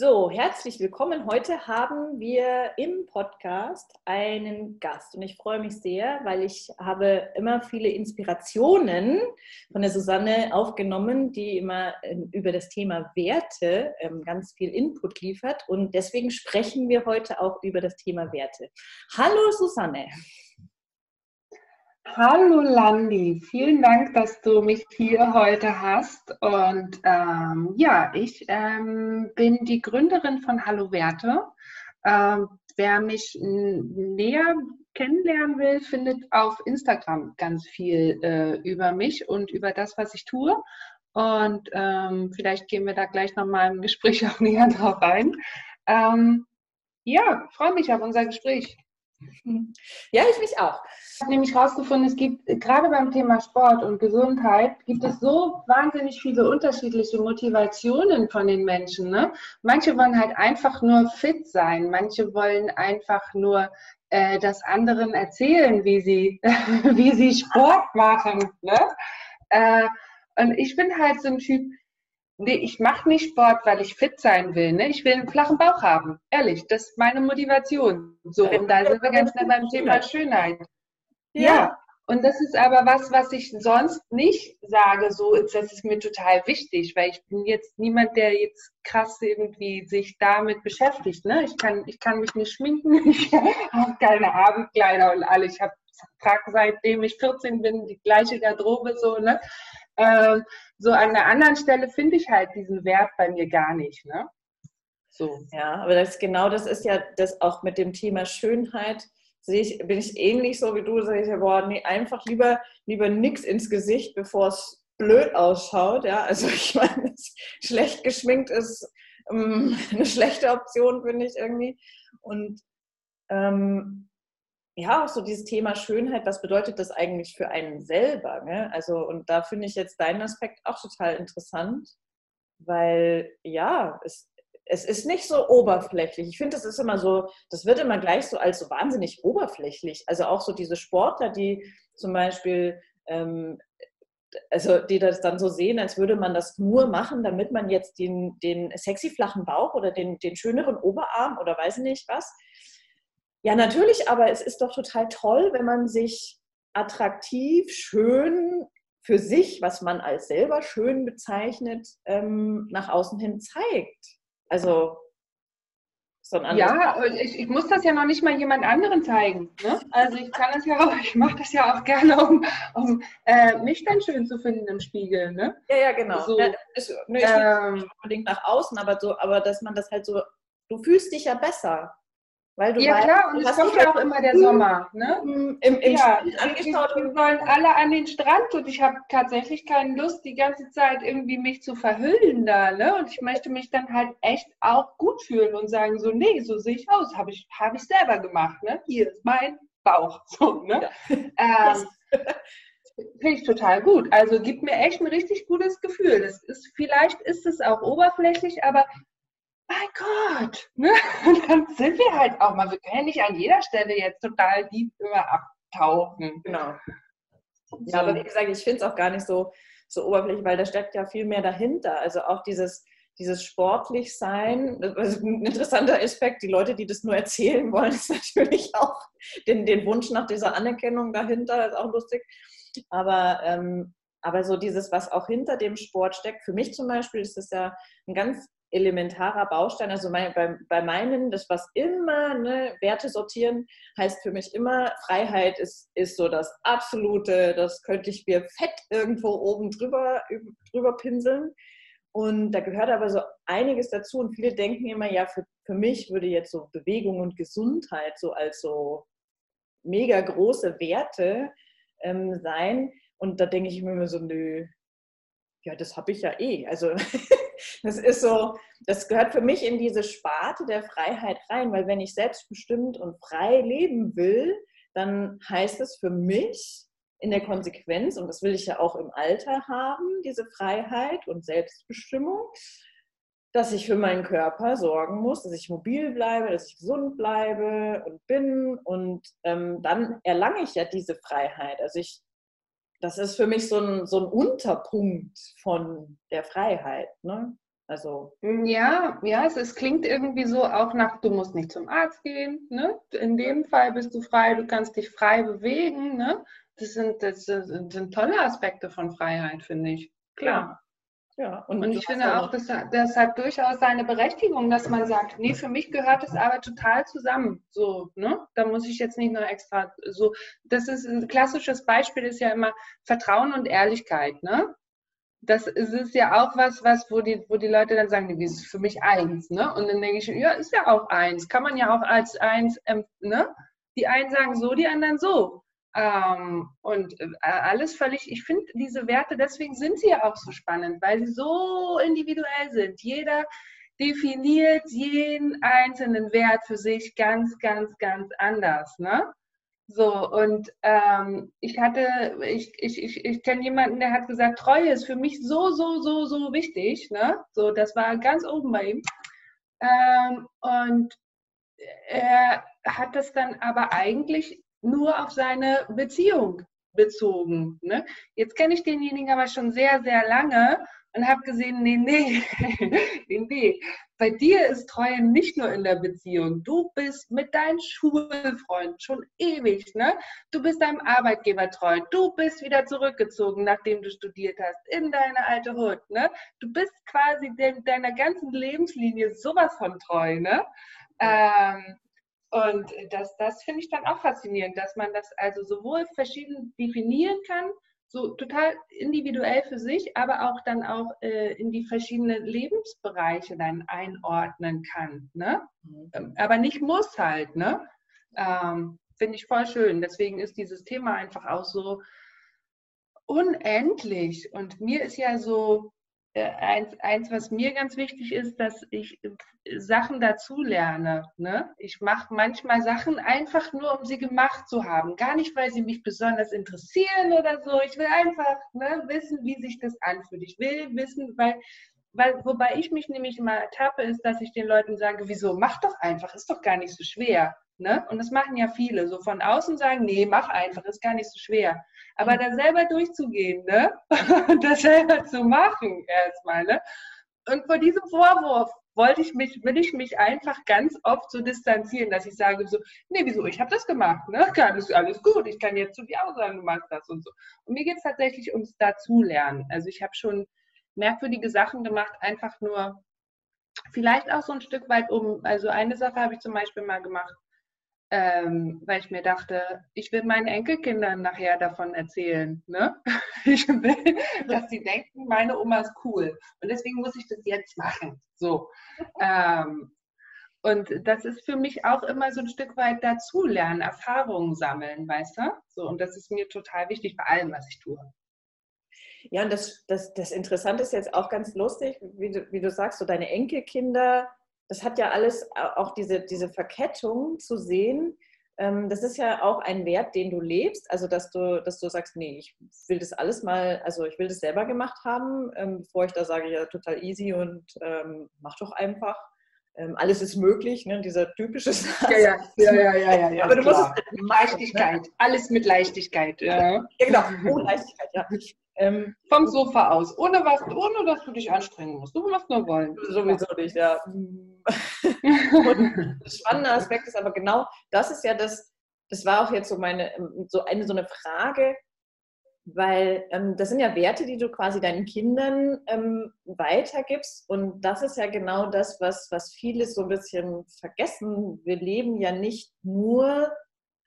So, herzlich willkommen. Heute haben wir im Podcast einen Gast und ich freue mich sehr, weil ich habe immer viele Inspirationen von der Susanne aufgenommen, die immer ähm, über das Thema Werte ähm, ganz viel Input liefert und deswegen sprechen wir heute auch über das Thema Werte. Hallo Susanne. Hallo Landi, vielen Dank, dass du mich hier heute hast. Und ähm, ja, ich ähm, bin die Gründerin von Hallo Werte. Ähm, wer mich näher kennenlernen will, findet auf Instagram ganz viel äh, über mich und über das, was ich tue. Und ähm, vielleicht gehen wir da gleich nochmal im Gespräch auch näher drauf ein. Ähm, ja, freue mich auf unser Gespräch. Ja, ich mich auch. Ich habe nämlich herausgefunden, es gibt gerade beim Thema Sport und Gesundheit gibt es so wahnsinnig viele unterschiedliche Motivationen von den Menschen. Ne? Manche wollen halt einfach nur fit sein, manche wollen einfach nur äh, das anderen erzählen, wie sie, wie sie Sport machen. Ne? Äh, und ich bin halt so ein Typ, nee, ich mache nicht Sport, weil ich fit sein will. Ne? Ich will einen flachen Bauch haben. Ehrlich, das ist meine Motivation. So, und da sind wir ganz nah beim Thema Schönheit. Ja. ja. Und das ist aber was, was ich sonst nicht sage, so, das ist mir total wichtig, weil ich bin jetzt niemand, der jetzt krass irgendwie sich damit beschäftigt. Ne? Ich, kann, ich kann mich nicht schminken, ich habe keine Abendkleider und alle. Ich habe trage seitdem ich 14 bin die gleiche Garderobe so. Ne? Ähm, so an der anderen Stelle finde ich halt diesen Wert bei mir gar nicht. Ne? So. Ja, aber das genau das ist ja das auch mit dem Thema Schönheit. Sehe ich, bin ich ähnlich so wie du, sage ich ja, nee, einfach lieber, lieber nix ins Gesicht, bevor es blöd ausschaut. Ja, also ich meine, schlecht geschminkt ist ähm, eine schlechte Option, finde ich irgendwie. Und ähm, ja, auch so dieses Thema Schönheit, was bedeutet das eigentlich für einen selber? Ne? Also, und da finde ich jetzt deinen Aspekt auch total interessant, weil ja, es, es ist nicht so oberflächlich. Ich finde, das ist immer so, das wird immer gleich so als so wahnsinnig oberflächlich. Also auch so diese Sportler, die zum Beispiel, ähm, also die das dann so sehen, als würde man das nur machen, damit man jetzt den, den sexy flachen Bauch oder den, den schöneren Oberarm oder weiß nicht was ja, natürlich, aber es ist doch total toll, wenn man sich attraktiv, schön für sich, was man als selber schön bezeichnet, ähm, nach außen hin zeigt. Also so ein Ja, ich, ich, muss das ja noch nicht mal jemand anderen zeigen. Ne? Also ich kann das ja auch, ich mache das ja auch gerne, um, um äh, mich dann schön zu finden im Spiegel. Ne? Ja, ja, genau. So, ja, ist, ne, ich ähm, nicht unbedingt nach außen, aber so, aber dass man das halt so, du fühlst dich ja besser. Weil du ja weißt, klar, und es kommt ja auch immer der Sommer. Ne? Im, im ja, angeschaut. Wir wollen alle an den Strand und ich habe tatsächlich keine Lust, die ganze Zeit irgendwie mich zu verhüllen da. Ne? Und ich möchte mich dann halt echt auch gut fühlen und sagen, so, nee, so sehe ich aus, habe ich, hab ich selber gemacht. Ne? Hier ist mein Bauch. So, ne? Ja. Ähm, Finde ich total gut. Also gibt mir echt ein richtig gutes Gefühl. Das ist, vielleicht ist es auch oberflächlich, aber mein Gott, ne? Und dann sind wir halt auch mal, wir können ja nicht an jeder Stelle jetzt total tief immer abtauchen. Genau. Ja, aber wie gesagt, ich finde es auch gar nicht so, so oberflächlich, weil da steckt ja viel mehr dahinter. Also auch dieses, dieses sportlich sein, also ein interessanter Aspekt, die Leute, die das nur erzählen wollen, ist natürlich auch den, den Wunsch nach dieser Anerkennung dahinter, ist auch lustig. Aber, ähm, aber so dieses, was auch hinter dem Sport steckt, für mich zum Beispiel ist das ja ein ganz elementarer Baustein. Also mein, bei, bei meinen, das was immer, ne, Werte sortieren, heißt für mich immer, Freiheit ist, ist so das Absolute, das könnte ich mir fett irgendwo oben drüber, drüber pinseln. Und da gehört aber so einiges dazu. Und viele denken immer, ja, für, für mich würde jetzt so Bewegung und Gesundheit so als so mega große Werte ähm, sein. Und da denke ich mir immer so, nö, ja, das habe ich ja eh. Also das ist so, das gehört für mich in diese Sparte der Freiheit rein, weil wenn ich selbstbestimmt und frei leben will, dann heißt es für mich in der Konsequenz, und das will ich ja auch im Alter haben, diese Freiheit und Selbstbestimmung, dass ich für meinen Körper sorgen muss, dass ich mobil bleibe, dass ich gesund bleibe und bin. Und ähm, dann erlange ich ja diese Freiheit. Also ich, das ist für mich so ein, so ein Unterpunkt von der Freiheit. Ne? Also ja, ja, es, es, klingt irgendwie so auch nach, du musst nicht zum Arzt gehen. Ne? In dem Fall bist du frei, du kannst dich frei bewegen. Ne? Das, sind, das sind tolle Aspekte von Freiheit, finde ich. Klar. Ja, und, und ich finde auch, das, das hat durchaus seine Berechtigung, dass man sagt, nee, für mich gehört das aber total zusammen. So, ne? Da muss ich jetzt nicht nur extra so. Das ist ein klassisches Beispiel, ist ja immer Vertrauen und Ehrlichkeit, ne? Das ist, ist ja auch was, was, wo die, wo die Leute dann sagen, nee, das ist für mich eins, ne? Und dann denke ich, ja, ist ja auch eins. Kann man ja auch als eins, ne? Die einen sagen so, die anderen so. Ähm, und äh, alles völlig, ich finde diese Werte, deswegen sind sie ja auch so spannend, weil sie so individuell sind. Jeder definiert jeden einzelnen Wert für sich ganz, ganz, ganz anders. Ne? So, und ähm, ich hatte, ich, ich, ich, ich kenne jemanden, der hat gesagt, Treue ist für mich so, so, so, so wichtig. Ne? So, das war ganz oben bei ihm. Ähm, und er hat das dann aber eigentlich nur auf seine Beziehung bezogen. Ne? Jetzt kenne ich denjenigen aber schon sehr, sehr lange und habe gesehen, nee, nee, nee, nee. Bei dir ist Treue nicht nur in der Beziehung. Du bist mit deinem Schulfreund schon ewig, ne? Du bist deinem Arbeitgeber treu. Du bist wieder zurückgezogen, nachdem du studiert hast, in deine alte Hut, ne? Du bist quasi de deiner ganzen Lebenslinie sowas von treu, ne? Ähm, und das, das finde ich dann auch faszinierend, dass man das also sowohl verschieden definieren kann, so total individuell für sich, aber auch dann auch äh, in die verschiedenen Lebensbereiche dann einordnen kann. Ne? Mhm. Aber nicht muss halt. Ne? Ähm, finde ich voll schön. Deswegen ist dieses Thema einfach auch so unendlich. Und mir ist ja so eins, eins, was mir ganz wichtig ist, dass ich äh, Sachen dazulerne. Ne? Ich mache manchmal Sachen einfach nur, um sie gemacht zu haben. Gar nicht, weil sie mich besonders interessieren oder so. Ich will einfach ne, wissen, wie sich das anfühlt. Ich will wissen, weil, weil, wobei ich mich nämlich immer ertappe, ist, dass ich den Leuten sage, wieso, mach doch einfach, ist doch gar nicht so schwer. Ne? Und das machen ja viele. So von außen sagen, nee, mach einfach, ist gar nicht so schwer. Aber da selber durchzugehen, ne? das selber zu machen erstmal, ne? Und vor diesem Vorwurf wollte ich mich, will ich mich einfach ganz oft so distanzieren, dass ich sage so, nee, wieso, ich habe das gemacht, ne? Alles, alles gut, ich kann jetzt zu dir auch sagen, du machst das und so. Und mir geht es tatsächlich ums Dazulernen. Also ich habe schon merkwürdige Sachen gemacht, einfach nur vielleicht auch so ein Stück weit um, also eine Sache habe ich zum Beispiel mal gemacht, ähm, weil ich mir dachte, ich will meinen Enkelkindern nachher davon erzählen. Ne? Ich will, dass sie denken, meine Oma ist cool. Und deswegen muss ich das jetzt machen. So. Ähm, und das ist für mich auch immer so ein Stück weit dazulernen, Erfahrungen sammeln, weißt du? So, und das ist mir total wichtig bei allem, was ich tue. Ja, und das, das, das Interessante ist jetzt auch ganz lustig, wie du, wie du sagst, so deine Enkelkinder das hat ja alles äh, auch diese, diese Verkettung zu sehen. Ähm, das ist ja auch ein Wert, den du lebst. Also, dass du, dass du sagst, nee, ich will das alles mal, also ich will das selber gemacht haben, ähm, bevor ich da sage, ja, total easy und ähm, mach doch einfach. Ähm, alles ist möglich, ne? dieser typische Satz. Ja, ja, ja, ja, ja, ja Aber du klar. musst es mit Leichtigkeit, alles mit Leichtigkeit. Ja, ja genau, oh, Leichtigkeit, ja. Ähm, Vom Sofa aus, ohne was, ohne dass du dich anstrengen musst. Du musst nur wollen. Sowieso nicht, ja. Und der spannende Aspekt ist aber genau, das ist ja das, das war auch jetzt so meine, so eine, so eine Frage, weil ähm, das sind ja Werte, die du quasi deinen Kindern ähm, weitergibst. Und das ist ja genau das, was, was viele so ein bisschen vergessen. Wir leben ja nicht nur,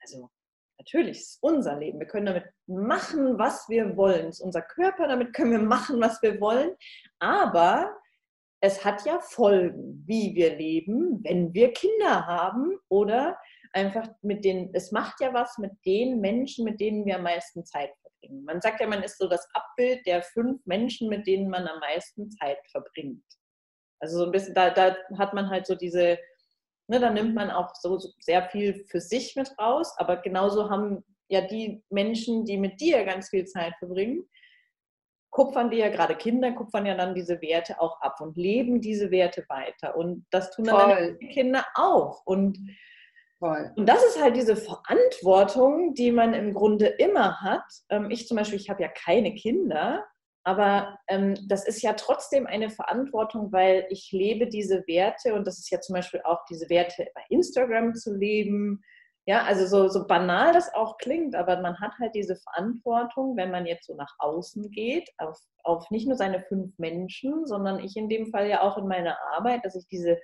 also Natürlich, es ist unser Leben. Wir können damit machen, was wir wollen. Es ist unser Körper, damit können wir machen, was wir wollen. Aber es hat ja Folgen, wie wir leben, wenn wir Kinder haben oder einfach mit den, es macht ja was mit den Menschen, mit denen wir am meisten Zeit verbringen. Man sagt ja, man ist so das Abbild der fünf Menschen, mit denen man am meisten Zeit verbringt. Also so ein bisschen, da, da hat man halt so diese, ne, da nimmt man auch so, so sehr viel für sich mit raus, aber genauso haben ja die Menschen, die mit dir ganz viel Zeit verbringen, kupfern die ja gerade Kinder, kupfern ja dann diese Werte auch ab und leben diese Werte weiter. Und das tun dann die Kinder auch. Und, und das ist halt diese Verantwortung, die man im Grunde immer hat. Ähm, ich zum Beispiel, ich habe ja keine Kinder, aber ähm, das ist ja trotzdem eine Verantwortung, weil ich lebe diese Werte und das ist ja zum Beispiel auch diese Werte bei Instagram zu leben, ja, also so, so banal das auch klingt, aber man hat halt diese Verantwortung, wenn man jetzt so nach außen geht, auf, auf nicht nur seine fünf Menschen, sondern ich in dem Fall ja auch in meiner Arbeit, dass ich diese,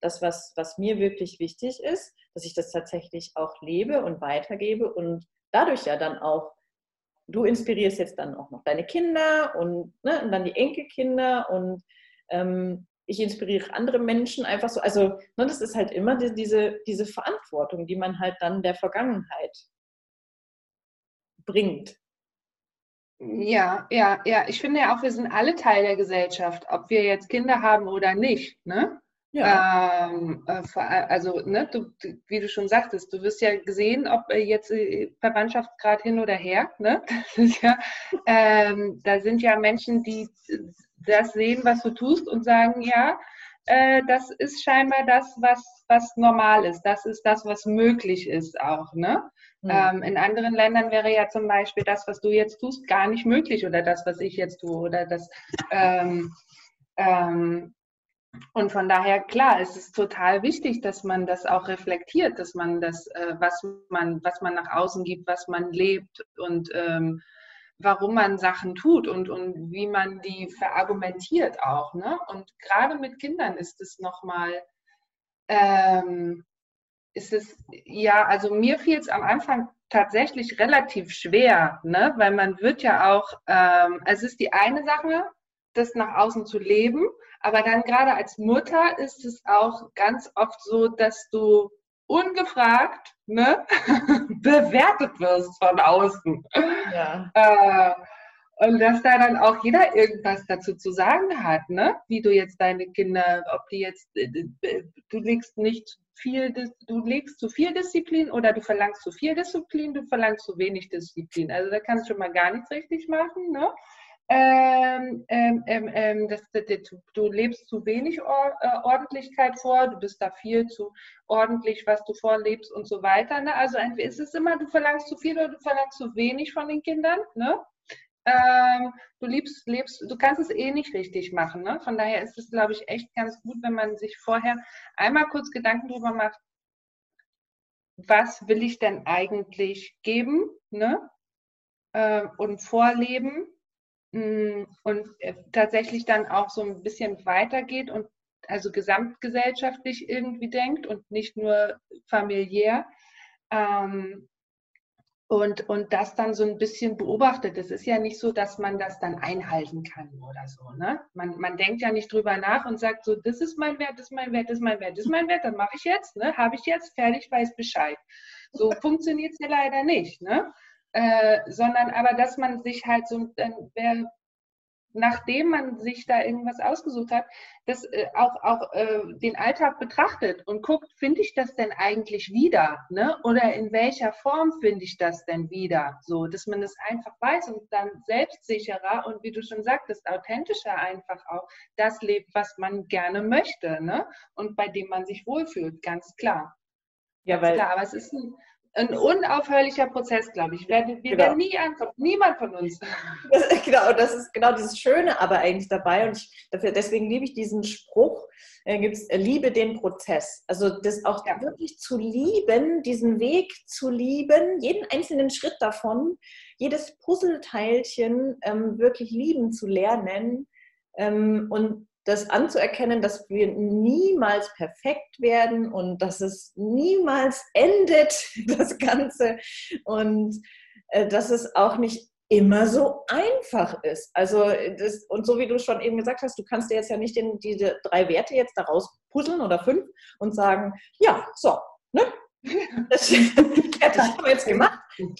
das, was, was mir wirklich wichtig ist, dass ich das tatsächlich auch lebe und weitergebe und dadurch ja dann auch, du inspirierst jetzt dann auch noch deine Kinder und, ne, und dann die Enkelkinder und ähm, ich inspiriere andere Menschen einfach so. Also ne, das ist halt immer die, diese, diese Verantwortung, die man halt dann der Vergangenheit bringt. Ja, ja, ja. Ich finde ja auch, wir sind alle Teil der Gesellschaft, ob wir jetzt Kinder haben oder nicht. Ne? Ja. Ähm, äh, also, ne, du, wie du schon sagtest, du wirst ja gesehen, ob jetzt äh, Verwandtschaftsgrad hin oder her. Ne? Ja, ähm, da sind ja Menschen, die das sehen, was du tust und sagen, ja, äh, das ist scheinbar das, was, was normal ist. Das ist das, was möglich ist auch. Ne? Mhm. Ähm, in anderen Ländern wäre ja zum Beispiel das, was du jetzt tust, gar nicht möglich oder das, was ich jetzt tue oder das. Ähm, ähm, und von daher, klar, es ist total wichtig, dass man das auch reflektiert, dass man das, äh, was man, was man nach außen gibt, was man lebt und ähm, warum man Sachen tut und, und wie man die verargumentiert auch. Ne? Und gerade mit Kindern ist es nochmal, ähm, ist es, ja, also mir fiel es am Anfang tatsächlich relativ schwer, ne? weil man wird ja auch, ähm, es ist die eine Sache, das nach außen zu leben, aber dann gerade als Mutter ist es auch ganz oft so, dass du ungefragt ne, bewertet wirst von außen. Ja. Äh, und dass da dann auch jeder irgendwas dazu zu sagen hat, ne? Wie du jetzt deine Kinder, ob die jetzt, äh, du legst nicht viel, du legst zu viel Disziplin oder du verlangst zu viel Disziplin, du verlangst zu wenig Disziplin. Also da kannst du schon mal gar nichts richtig machen, ne? Ähm, ähm, ähm, ähm das, das, das, du lebst zu wenig Or äh, Ordentlichkeit vor, du bist da viel zu ordentlich, was du vorlebst und so weiter. Ne? Also entweder ist es immer, du verlangst zu viel oder du verlangst zu wenig von den Kindern. Ne? Ähm, du liebst, lebst, du kannst es eh nicht richtig machen. Ne? Von daher ist es, glaube ich, echt ganz gut, wenn man sich vorher einmal kurz Gedanken darüber macht, was will ich denn eigentlich geben ne? Äh, und vorleben und äh, tatsächlich dann auch so ein bisschen weitergeht und also gesamtgesellschaftlich irgendwie denkt und nicht nur familiär. Ähm, und, und das dann so ein bisschen beobachtet. Es ist ja nicht so, dass man das dann einhalten kann oder so. Ne? Man, man denkt ja nicht drüber nach und sagt so, das ist mein Wert, das ist mein Wert, das ist mein Wert, das ist mein Wert, dann mache ich jetzt, ne? habe ich jetzt, fertig, weiß Bescheid. So funktioniert es ja leider nicht. Ne? Äh, sondern aber, dass man sich halt so, äh, wer, nachdem man sich da irgendwas ausgesucht hat, das äh, auch, auch äh, den Alltag betrachtet und guckt, finde ich das denn eigentlich wieder? Ne? Oder in welcher Form finde ich das denn wieder? So, dass man es einfach weiß und dann selbstsicherer und wie du schon sagtest, authentischer einfach auch das lebt, was man gerne möchte ne? und bei dem man sich wohlfühlt, ganz klar. Ja, weil, klar, aber es ist ein, ein unaufhörlicher Prozess, glaube ich. Wir, wir genau. werden nie ankommen, niemand von uns. Das, genau, das ist genau dieses Schöne aber eigentlich dabei. Und ich, dafür, deswegen liebe ich diesen Spruch, äh, gibt's, äh, liebe den Prozess. Also das auch ja. wirklich zu lieben, diesen Weg zu lieben, jeden einzelnen Schritt davon, jedes Puzzleteilchen ähm, wirklich lieben zu lernen. Ähm, und das anzuerkennen, dass wir niemals perfekt werden und dass es niemals endet, das Ganze. Und äh, dass es auch nicht immer so einfach ist. Also das, und so wie du schon eben gesagt hast, du kannst dir jetzt ja nicht den, diese drei Werte jetzt daraus puzzeln oder fünf und sagen, ja, so, ne, Das, das haben wir jetzt gemacht.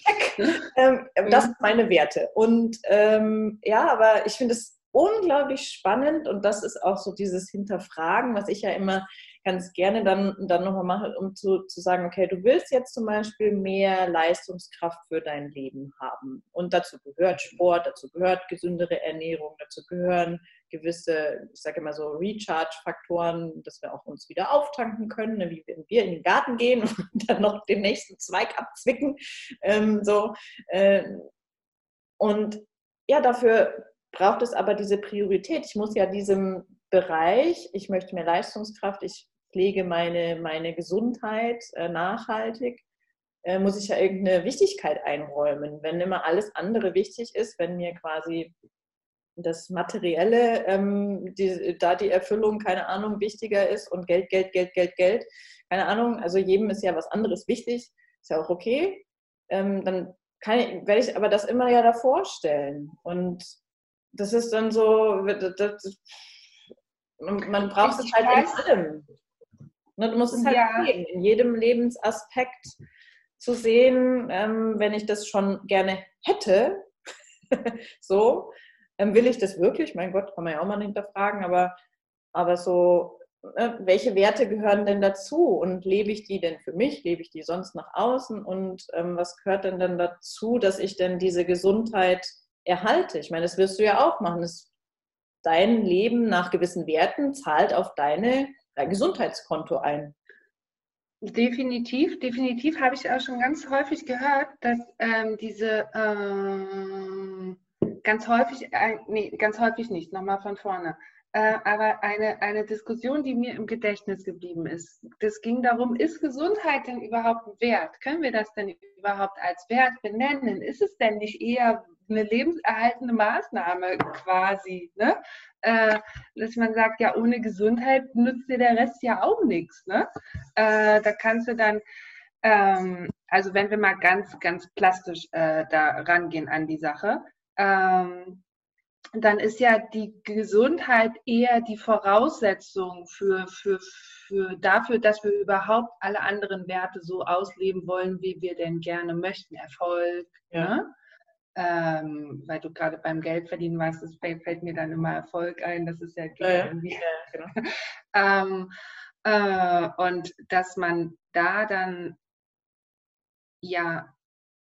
Ähm, das sind meine Werte. Und ähm, ja, aber ich finde es unglaublich spannend und das ist auch so dieses Hinterfragen, was ich ja immer ganz gerne dann, dann nochmal mache, um zu, zu sagen, okay, du willst jetzt zum Beispiel mehr Leistungskraft für dein Leben haben. Und dazu gehört Sport, dazu gehört gesündere Ernährung, dazu gehören gewisse, ich sage immer so Recharge-Faktoren, dass wir auch uns wieder auftanken können, ne, wie wenn wir in den Garten gehen und dann noch den nächsten Zweig abzwicken. Ähm, so. Äh, und ja, dafür braucht es aber diese Priorität. Ich muss ja diesem Bereich, ich möchte mehr Leistungskraft, ich pflege meine, meine Gesundheit äh, nachhaltig, äh, muss ich ja irgendeine Wichtigkeit einräumen. Wenn immer alles andere wichtig ist, wenn mir quasi das Materielle, ähm, die, da die Erfüllung, keine Ahnung, wichtiger ist und Geld, Geld, Geld, Geld, Geld, keine Ahnung, also jedem ist ja was anderes wichtig, ist ja auch okay, ähm, dann ich, werde ich aber das immer ja davor stellen. Und das ist dann so, das, man braucht es halt in allem. Ne, du musst es halt ja. sehen, in jedem Lebensaspekt zu sehen, ähm, wenn ich das schon gerne hätte, so, ähm, will ich das wirklich? Mein Gott, kann man ja auch mal hinterfragen, aber, aber so, äh, welche Werte gehören denn dazu und lebe ich die denn für mich, lebe ich die sonst nach außen und ähm, was gehört denn dann dazu, dass ich denn diese Gesundheit erhalte? Ich meine, das wirst du ja auch machen. Das, dein Leben nach gewissen Werten zahlt auf deine dein Gesundheitskonto ein. Definitiv, definitiv habe ich auch schon ganz häufig gehört, dass ähm, diese ähm, ganz häufig, äh, nee, ganz häufig nicht, nochmal von vorne. Äh, aber eine, eine Diskussion, die mir im Gedächtnis geblieben ist, das ging darum, ist Gesundheit denn überhaupt ein Wert? Können wir das denn überhaupt als Wert benennen? Ist es denn nicht eher eine lebenserhaltende Maßnahme quasi, ne? Äh, dass man sagt, ja, ohne Gesundheit nützt dir der Rest ja auch nichts. Ne? Äh, da kannst du dann, ähm, also wenn wir mal ganz, ganz plastisch äh, da rangehen an die Sache, ähm, dann ist ja die Gesundheit eher die Voraussetzung für, für, für dafür, dass wir überhaupt alle anderen Werte so ausleben wollen, wie wir denn gerne möchten. Erfolg, ja. ne? ähm, weil du gerade beim Geld verdienen warst, das fällt, fällt, mir dann immer Erfolg ein, das ist ja, ja, ja genau. ähm, äh, und dass man da dann ja,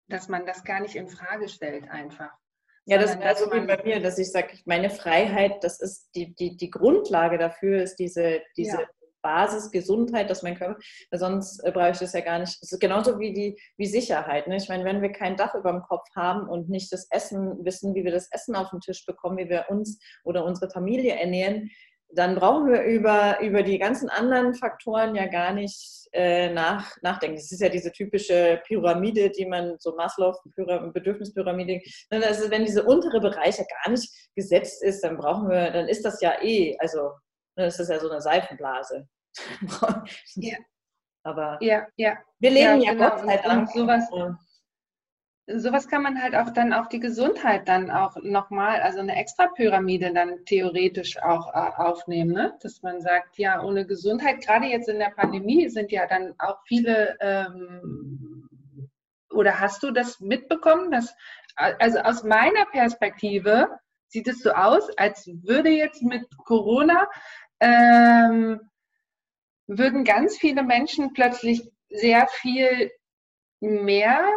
dass man das gar nicht in Frage stellt einfach. Ja, das wäre so wie bei mir, dass ich sage, meine Freiheit, das ist die, die, die Grundlage dafür, ist diese, diese ja. Basisgesundheit, dass mein Körper, sonst äh, brauche ich das ja gar nicht. Das ist genauso wie die wie Sicherheit. Ne? Ich meine, wenn wir kein Dach über dem Kopf haben und nicht das Essen wissen, wie wir das Essen auf den Tisch bekommen, wie wir uns oder unsere Familie ernähren, dann brauchen wir über, über die ganzen anderen Faktoren ja gar nicht äh, nach, nachdenken. Das ist ja diese typische Pyramide, die man so Maslow, Bedürfnispyramide, also wenn diese untere Bereiche gar nicht gesetzt ist, dann brauchen wir, dann ist das ja eh, also das ist ja so eine Seifenblase. ja. Aber ja, ja. wir leben ja, ja genau. Gott sei Dank. Und sowas, sowas kann man halt auch dann auf die Gesundheit dann auch nochmal, also eine Extra-Pyramide dann theoretisch auch äh, aufnehmen, ne? dass man sagt, ja, ohne Gesundheit, gerade jetzt in der Pandemie sind ja dann auch viele, ähm, oder hast du das mitbekommen, dass, also aus meiner Perspektive sieht es so aus, als würde jetzt mit Corona ähm, würden ganz viele Menschen plötzlich sehr viel mehr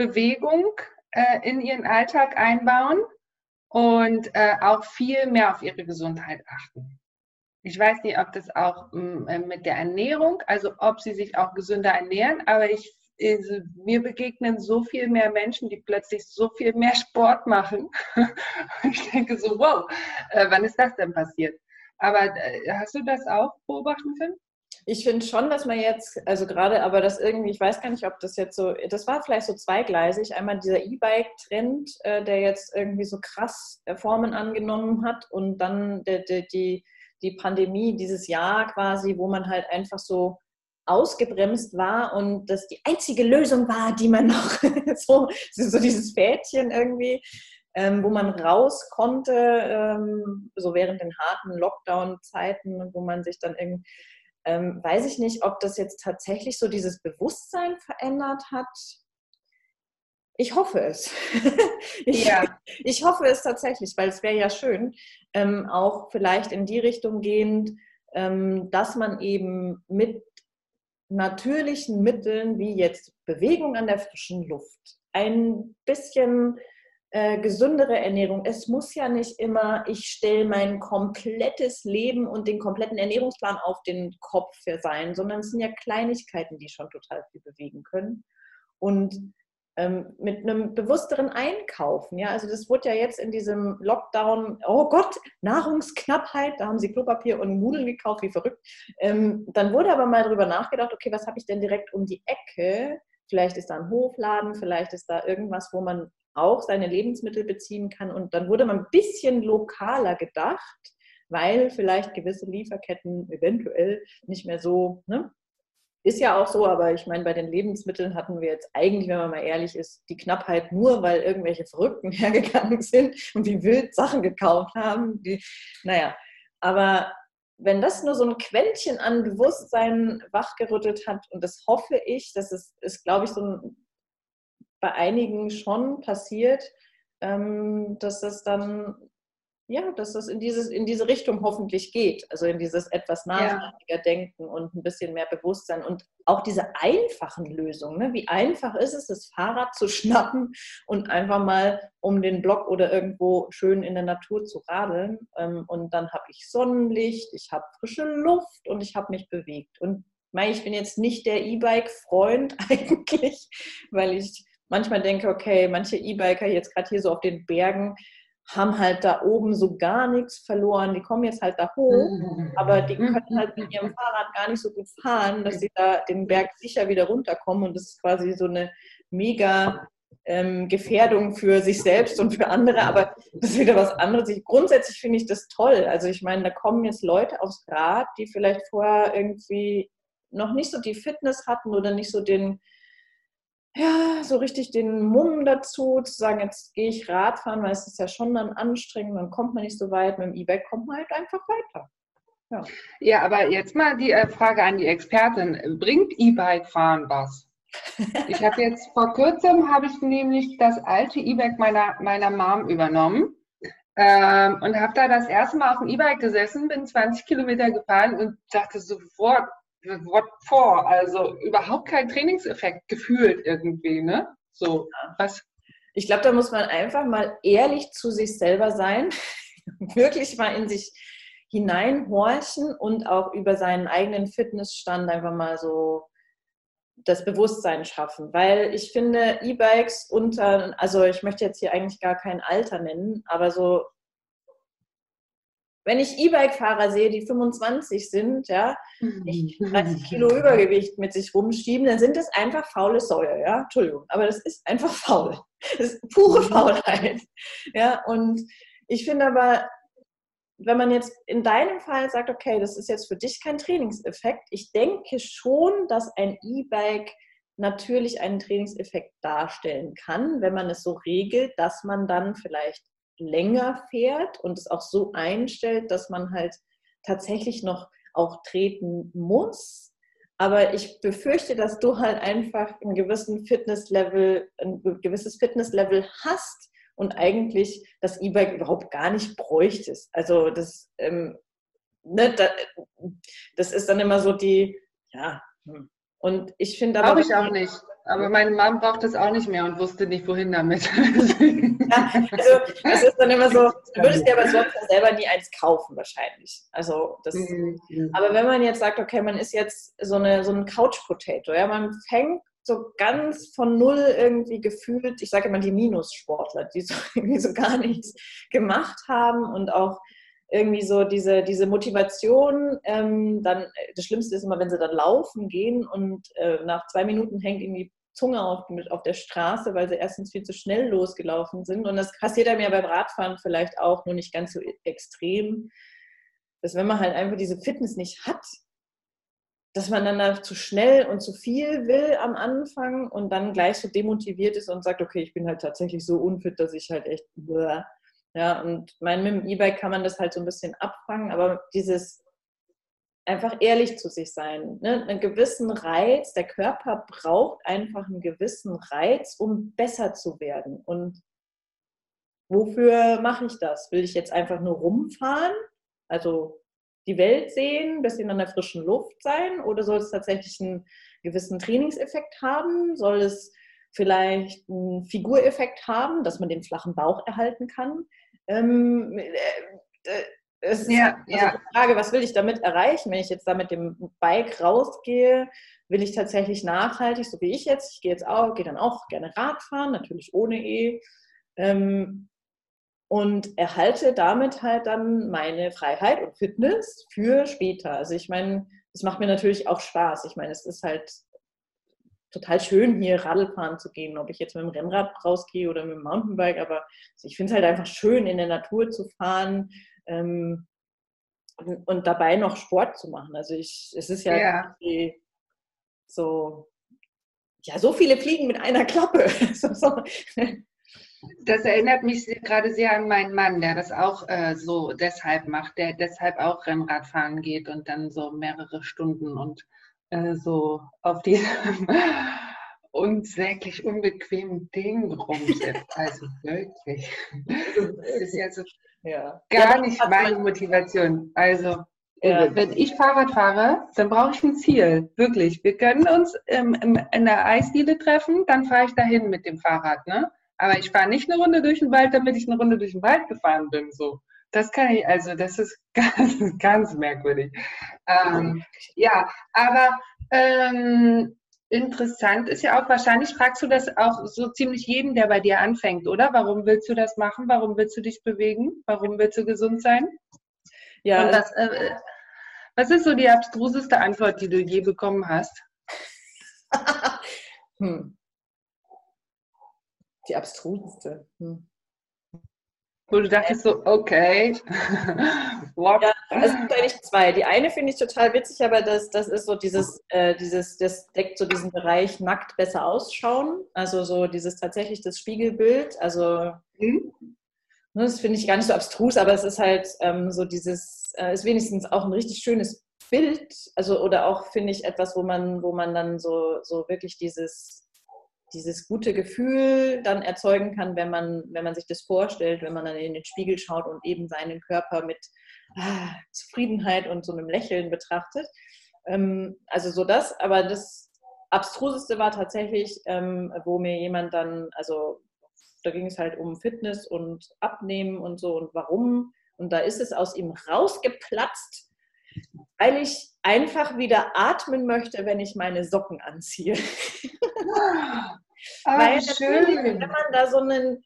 Bewegung äh, in ihren Alltag einbauen und äh, auch viel mehr auf ihre Gesundheit achten. Ich weiß nicht, ob das auch mm, äh, mit der Ernährung, also ob sie sich auch gesünder ernähren, aber ich, also, mir begegnen so viel mehr Menschen, die plötzlich so viel mehr Sport machen. ich denke so, wow, äh, wann ist das denn passiert? Aber äh, hast du das auch beobachten können? Ich finde schon, dass man jetzt, also gerade, aber das irgendwie, ich weiß gar nicht, ob das jetzt so, das war vielleicht so zweigleisig. Einmal dieser E-Bike-Trend, äh, der jetzt irgendwie so krass äh, Formen angenommen hat und dann der, der, die, die Pandemie dieses Jahr quasi, wo man halt einfach so ausgebremst war und das die einzige Lösung war, die man noch so, so dieses Fädchen irgendwie ähm, wo man raus konnte, ähm, so während den harten Lockdown-Zeiten, wo man sich dann irgendwie ähm, weiß ich nicht, ob das jetzt tatsächlich so dieses Bewusstsein verändert hat. Ich hoffe es. ich, ja. ich hoffe es tatsächlich, weil es wäre ja schön, ähm, auch vielleicht in die Richtung gehend, ähm, dass man eben mit natürlichen Mitteln wie jetzt Bewegung an der frischen Luft, ein bisschen äh, gesündere Ernährung. Es muss ja nicht immer, ich stelle mein komplettes Leben und den kompletten Ernährungsplan auf den Kopf sein, sondern es sind ja Kleinigkeiten, die schon total viel bewegen können. Und ähm, mit einem bewussteren Einkaufen. Ja, also das wurde ja jetzt in diesem Lockdown, oh Gott, Nahrungsknappheit, da haben sie Klopapier und Nudeln gekauft, wie verrückt. Ähm, dann wurde aber mal darüber nachgedacht, okay, was habe ich denn direkt um die Ecke? Vielleicht ist da ein Hofladen, vielleicht ist da irgendwas, wo man auch seine Lebensmittel beziehen kann. Und dann wurde man ein bisschen lokaler gedacht, weil vielleicht gewisse Lieferketten eventuell nicht mehr so ne, ist ja auch so, aber ich meine, bei den Lebensmitteln hatten wir jetzt eigentlich, wenn man mal ehrlich ist, die Knappheit nur, weil irgendwelche Verrückten hergegangen sind und wie wild Sachen gekauft haben. Die, naja, aber wenn das nur so ein Quäntchen an Bewusstsein wachgerüttelt hat, und das hoffe ich, dass es ist, glaube ich, so ein, bei einigen schon passiert, ähm, dass das dann ja, dass das in, dieses, in diese Richtung hoffentlich geht. Also in dieses etwas nachhaltiger ja. Denken und ein bisschen mehr Bewusstsein und auch diese einfachen Lösungen. Ne? Wie einfach ist es, das Fahrrad zu schnappen und einfach mal um den Block oder irgendwo schön in der Natur zu radeln. Ähm, und dann habe ich Sonnenlicht, ich habe frische Luft und ich habe mich bewegt. Und ich bin jetzt nicht der E-Bike-Freund eigentlich, weil ich manchmal denke, okay, manche E-Biker jetzt gerade hier so auf den Bergen, haben halt da oben so gar nichts verloren. Die kommen jetzt halt da hoch, aber die können halt mit ihrem Fahrrad gar nicht so gut fahren, dass sie da den Berg sicher wieder runterkommen. Und das ist quasi so eine mega ähm, Gefährdung für sich selbst und für andere. Aber das ist wieder was anderes. Ich, grundsätzlich finde ich das toll. Also ich meine, da kommen jetzt Leute aufs Rad, die vielleicht vorher irgendwie noch nicht so die Fitness hatten oder nicht so den ja, so richtig den Mumm dazu, zu sagen, jetzt gehe ich Radfahren, weil es ist ja schon dann anstrengend, dann kommt man nicht so weit. Mit dem E-Bike kommt man halt einfach weiter. Ja. ja, aber jetzt mal die äh, Frage an die Expertin. Bringt E-Bike fahren was? Ich habe jetzt vor kurzem habe ich nämlich das alte E-Bike meiner, meiner Mom übernommen ähm, und habe da das erste Mal auf dem E-Bike gesessen, bin 20 Kilometer gefahren und dachte sofort, what for? Also überhaupt kein Trainingseffekt gefühlt irgendwie, ne? So, was? Ich glaube, da muss man einfach mal ehrlich zu sich selber sein, wirklich mal in sich hineinhorchen und auch über seinen eigenen Fitnessstand einfach mal so das Bewusstsein schaffen, weil ich finde E-Bikes unter, also ich möchte jetzt hier eigentlich gar kein Alter nennen, aber so wenn ich E-Bike-Fahrer sehe, die 25 sind, ja, nicht 30 Kilo Übergewicht mit sich rumschieben, dann sind das einfach faule Säue, ja, Entschuldigung, aber das ist einfach faul. Das ist pure Faulheit, ja, und ich finde aber, wenn man jetzt in deinem Fall sagt, okay, das ist jetzt für dich kein Trainingseffekt, ich denke schon, dass ein E-Bike natürlich einen Trainingseffekt darstellen kann, wenn man es so regelt, dass man dann vielleicht länger fährt und es auch so einstellt, dass man halt tatsächlich noch auch treten muss. Aber ich befürchte, dass du halt einfach ein gewissen Fitnesslevel, ein gewisses Fitnesslevel hast und eigentlich das E-Bike überhaupt gar nicht bräuchtest. Also das, ähm, ne, das, ist dann immer so die, ja. Und ich finde aber. Glaube ich auch nicht. Aber meine Mom braucht das auch nicht mehr und wusste nicht, wohin damit. ja, also das ist dann immer so, du würdest dir aber sonst selber nie eins kaufen wahrscheinlich. Also das, mhm. aber wenn man jetzt sagt, okay, man ist jetzt so, eine, so ein Couch-Potato, ja, man fängt so ganz von null irgendwie gefühlt, ich sage immer die Minussportler, die so, irgendwie so gar nichts gemacht haben und auch irgendwie so diese, diese Motivation, ähm, dann, das Schlimmste ist immer, wenn sie dann laufen gehen und äh, nach zwei Minuten hängt ihnen die Zunge auf, auf der Straße, weil sie erstens viel zu schnell losgelaufen sind. Und das passiert einem ja beim Radfahren vielleicht auch, nur nicht ganz so extrem, dass wenn man halt einfach diese Fitness nicht hat, dass man dann da zu schnell und zu viel will am Anfang und dann gleich so demotiviert ist und sagt, okay, ich bin halt tatsächlich so unfit, dass ich halt echt ja, und mein, mit dem E-Bike kann man das halt so ein bisschen abfangen, aber dieses einfach ehrlich zu sich sein. Ne? Einen gewissen Reiz, der Körper braucht einfach einen gewissen Reiz, um besser zu werden. Und wofür mache ich das? Will ich jetzt einfach nur rumfahren? Also die Welt sehen, ein bisschen an der frischen Luft sein? Oder soll es tatsächlich einen gewissen Trainingseffekt haben? Soll es vielleicht einen Figureffekt haben, dass man den flachen Bauch erhalten kann? Ähm, äh, äh, es ist ja, also ja. die Frage, was will ich damit erreichen, wenn ich jetzt da mit dem Bike rausgehe? Will ich tatsächlich nachhaltig, so wie ich jetzt, ich gehe jetzt auch, gehe dann auch gerne Radfahren, natürlich ohne E. Ähm, und erhalte damit halt dann meine Freiheit und Fitness für später. Also ich meine, es macht mir natürlich auch Spaß. Ich meine, es ist halt total schön, hier Radlfahren zu gehen, ob ich jetzt mit dem Rennrad rausgehe oder mit dem Mountainbike, aber ich finde es halt einfach schön, in der Natur zu fahren ähm, und dabei noch Sport zu machen. Also ich, es ist ja, ja. so, ja, so viele Fliegen mit einer Klappe. Das erinnert mich gerade sehr an meinen Mann, der das auch äh, so deshalb macht, der deshalb auch Rennradfahren geht und dann so mehrere Stunden und äh, so auf diesem unsäglich unbequemen Ding rumsitzt. Also wirklich. Das ist ja so ja. gar ja, nicht meine Motivation. Also ja. Wenn ich Fahrrad fahre, dann brauche ich ein Ziel. Wirklich. Wir können uns ähm, in der Eisdiele treffen, dann fahre ich dahin mit dem Fahrrad. Ne? Aber ich fahre nicht eine Runde durch den Wald, damit ich eine Runde durch den Wald gefahren bin. So. Das kann ich, also das ist ganz, ganz merkwürdig. Ähm, ja, aber ähm, interessant ist ja auch, wahrscheinlich fragst du das auch so ziemlich jeden, der bei dir anfängt, oder? Warum willst du das machen? Warum willst du dich bewegen? Warum willst du gesund sein? Ja. Und das, äh, was ist so die abstruseste Antwort, die du je bekommen hast? hm. Die abstruseste. Hm. Wo du dachtest so, okay. What? Ja, es gibt eigentlich zwei. Die eine finde ich total witzig, aber das, das ist so dieses, äh, dieses, das deckt so diesen Bereich nackt besser ausschauen. Also so dieses tatsächlich das Spiegelbild. Also mhm. Ne, das finde ich gar nicht so abstrus, aber es ist halt ähm, so dieses, äh, ist wenigstens auch ein richtig schönes Bild. Also oder auch finde ich etwas, wo man, wo man dann so, so wirklich dieses dieses gute Gefühl dann erzeugen kann, wenn man, wenn man sich das vorstellt, wenn man dann in den Spiegel schaut und eben seinen Körper mit ah, Zufriedenheit und so einem Lächeln betrachtet. Ähm, also so das, aber das Abstruseste war tatsächlich, ähm, wo mir jemand dann, also da ging es halt um Fitness und Abnehmen und so und warum. Und da ist es aus ihm rausgeplatzt, weil ich einfach wieder atmen möchte, wenn ich meine Socken anziehe. Ah, Weil schön. wenn man da so einen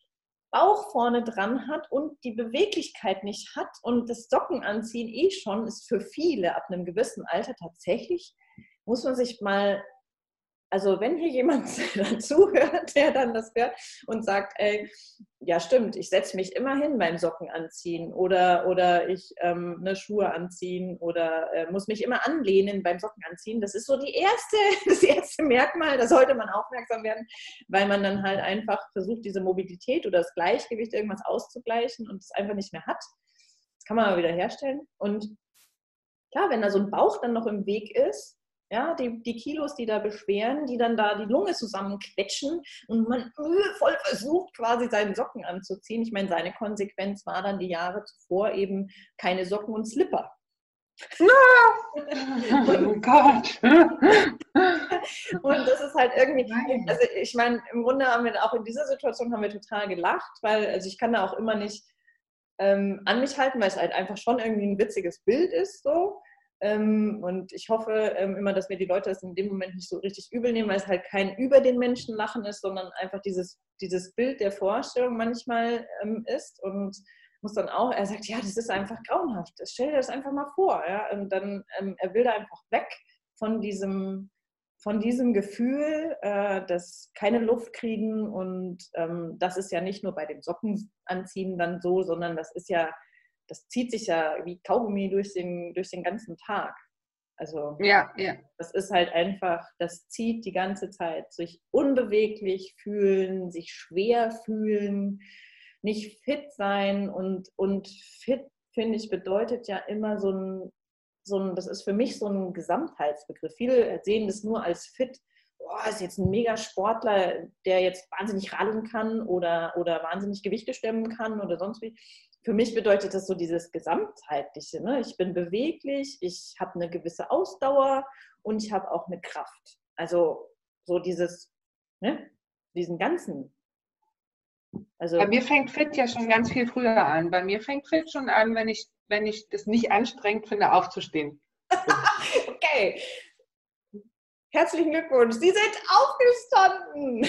Bauch vorne dran hat und die Beweglichkeit nicht hat und das Socken anziehen eh schon, ist für viele ab einem gewissen Alter tatsächlich, muss man sich mal also wenn hier jemand zuhört, der dann das hört und sagt, ey, ja stimmt, ich setze mich immer hin beim Socken anziehen oder, oder ich ähm, ne, Schuhe anziehen oder äh, muss mich immer anlehnen beim Socken anziehen. Das ist so die erste, das erste Merkmal, da sollte man aufmerksam werden, weil man dann halt einfach versucht, diese Mobilität oder das Gleichgewicht irgendwas auszugleichen und es einfach nicht mehr hat. Das kann man aber wieder herstellen. Und klar, wenn da so ein Bauch dann noch im Weg ist, ja, die, die Kilos, die da beschweren, die dann da die Lunge zusammenquetschen und man voll versucht, quasi seinen Socken anzuziehen. Ich meine, seine Konsequenz war dann die Jahre zuvor eben keine Socken und Slipper. oh Gott. und das ist halt irgendwie, also ich meine, im Grunde haben wir auch in dieser Situation haben wir total gelacht, weil, also ich kann da auch immer nicht ähm, an mich halten, weil es halt einfach schon irgendwie ein witziges Bild ist so. Ähm, und ich hoffe ähm, immer, dass mir die Leute das in dem Moment nicht so richtig übel nehmen, weil es halt kein über den Menschen lachen ist, sondern einfach dieses, dieses Bild der Vorstellung manchmal ähm, ist. Und muss dann auch, er sagt, ja, das ist einfach grauenhaft. Stell dir das einfach mal vor. Ja? Und dann, er will da einfach weg von diesem, von diesem Gefühl, äh, dass keine Luft kriegen. Und ähm, das ist ja nicht nur bei dem Sockenanziehen dann so, sondern das ist ja das zieht sich ja wie Kaugummi durch den, durch den ganzen Tag. Also ja, ja. das ist halt einfach, das zieht die ganze Zeit. Sich unbeweglich fühlen, sich schwer fühlen, nicht fit sein und, und fit, finde ich, bedeutet ja immer so ein, so ein, das ist für mich so ein Gesamtheitsbegriff. Viele sehen das nur als fit. Boah, ist jetzt ein Megasportler, der jetzt wahnsinnig radeln kann oder, oder wahnsinnig Gewichte stemmen kann oder sonst wie. Für mich bedeutet das so dieses Gesamtheitliche. Ne? Ich bin beweglich, ich habe eine gewisse Ausdauer und ich habe auch eine Kraft. Also so dieses, ne? diesen ganzen also Bei mir fängt Fit ja schon ganz viel früher an. Bei mir fängt Fit schon an, wenn ich, wenn ich das nicht anstrengend finde, aufzustehen. okay. Herzlichen Glückwunsch. Sie sind aufgestanden.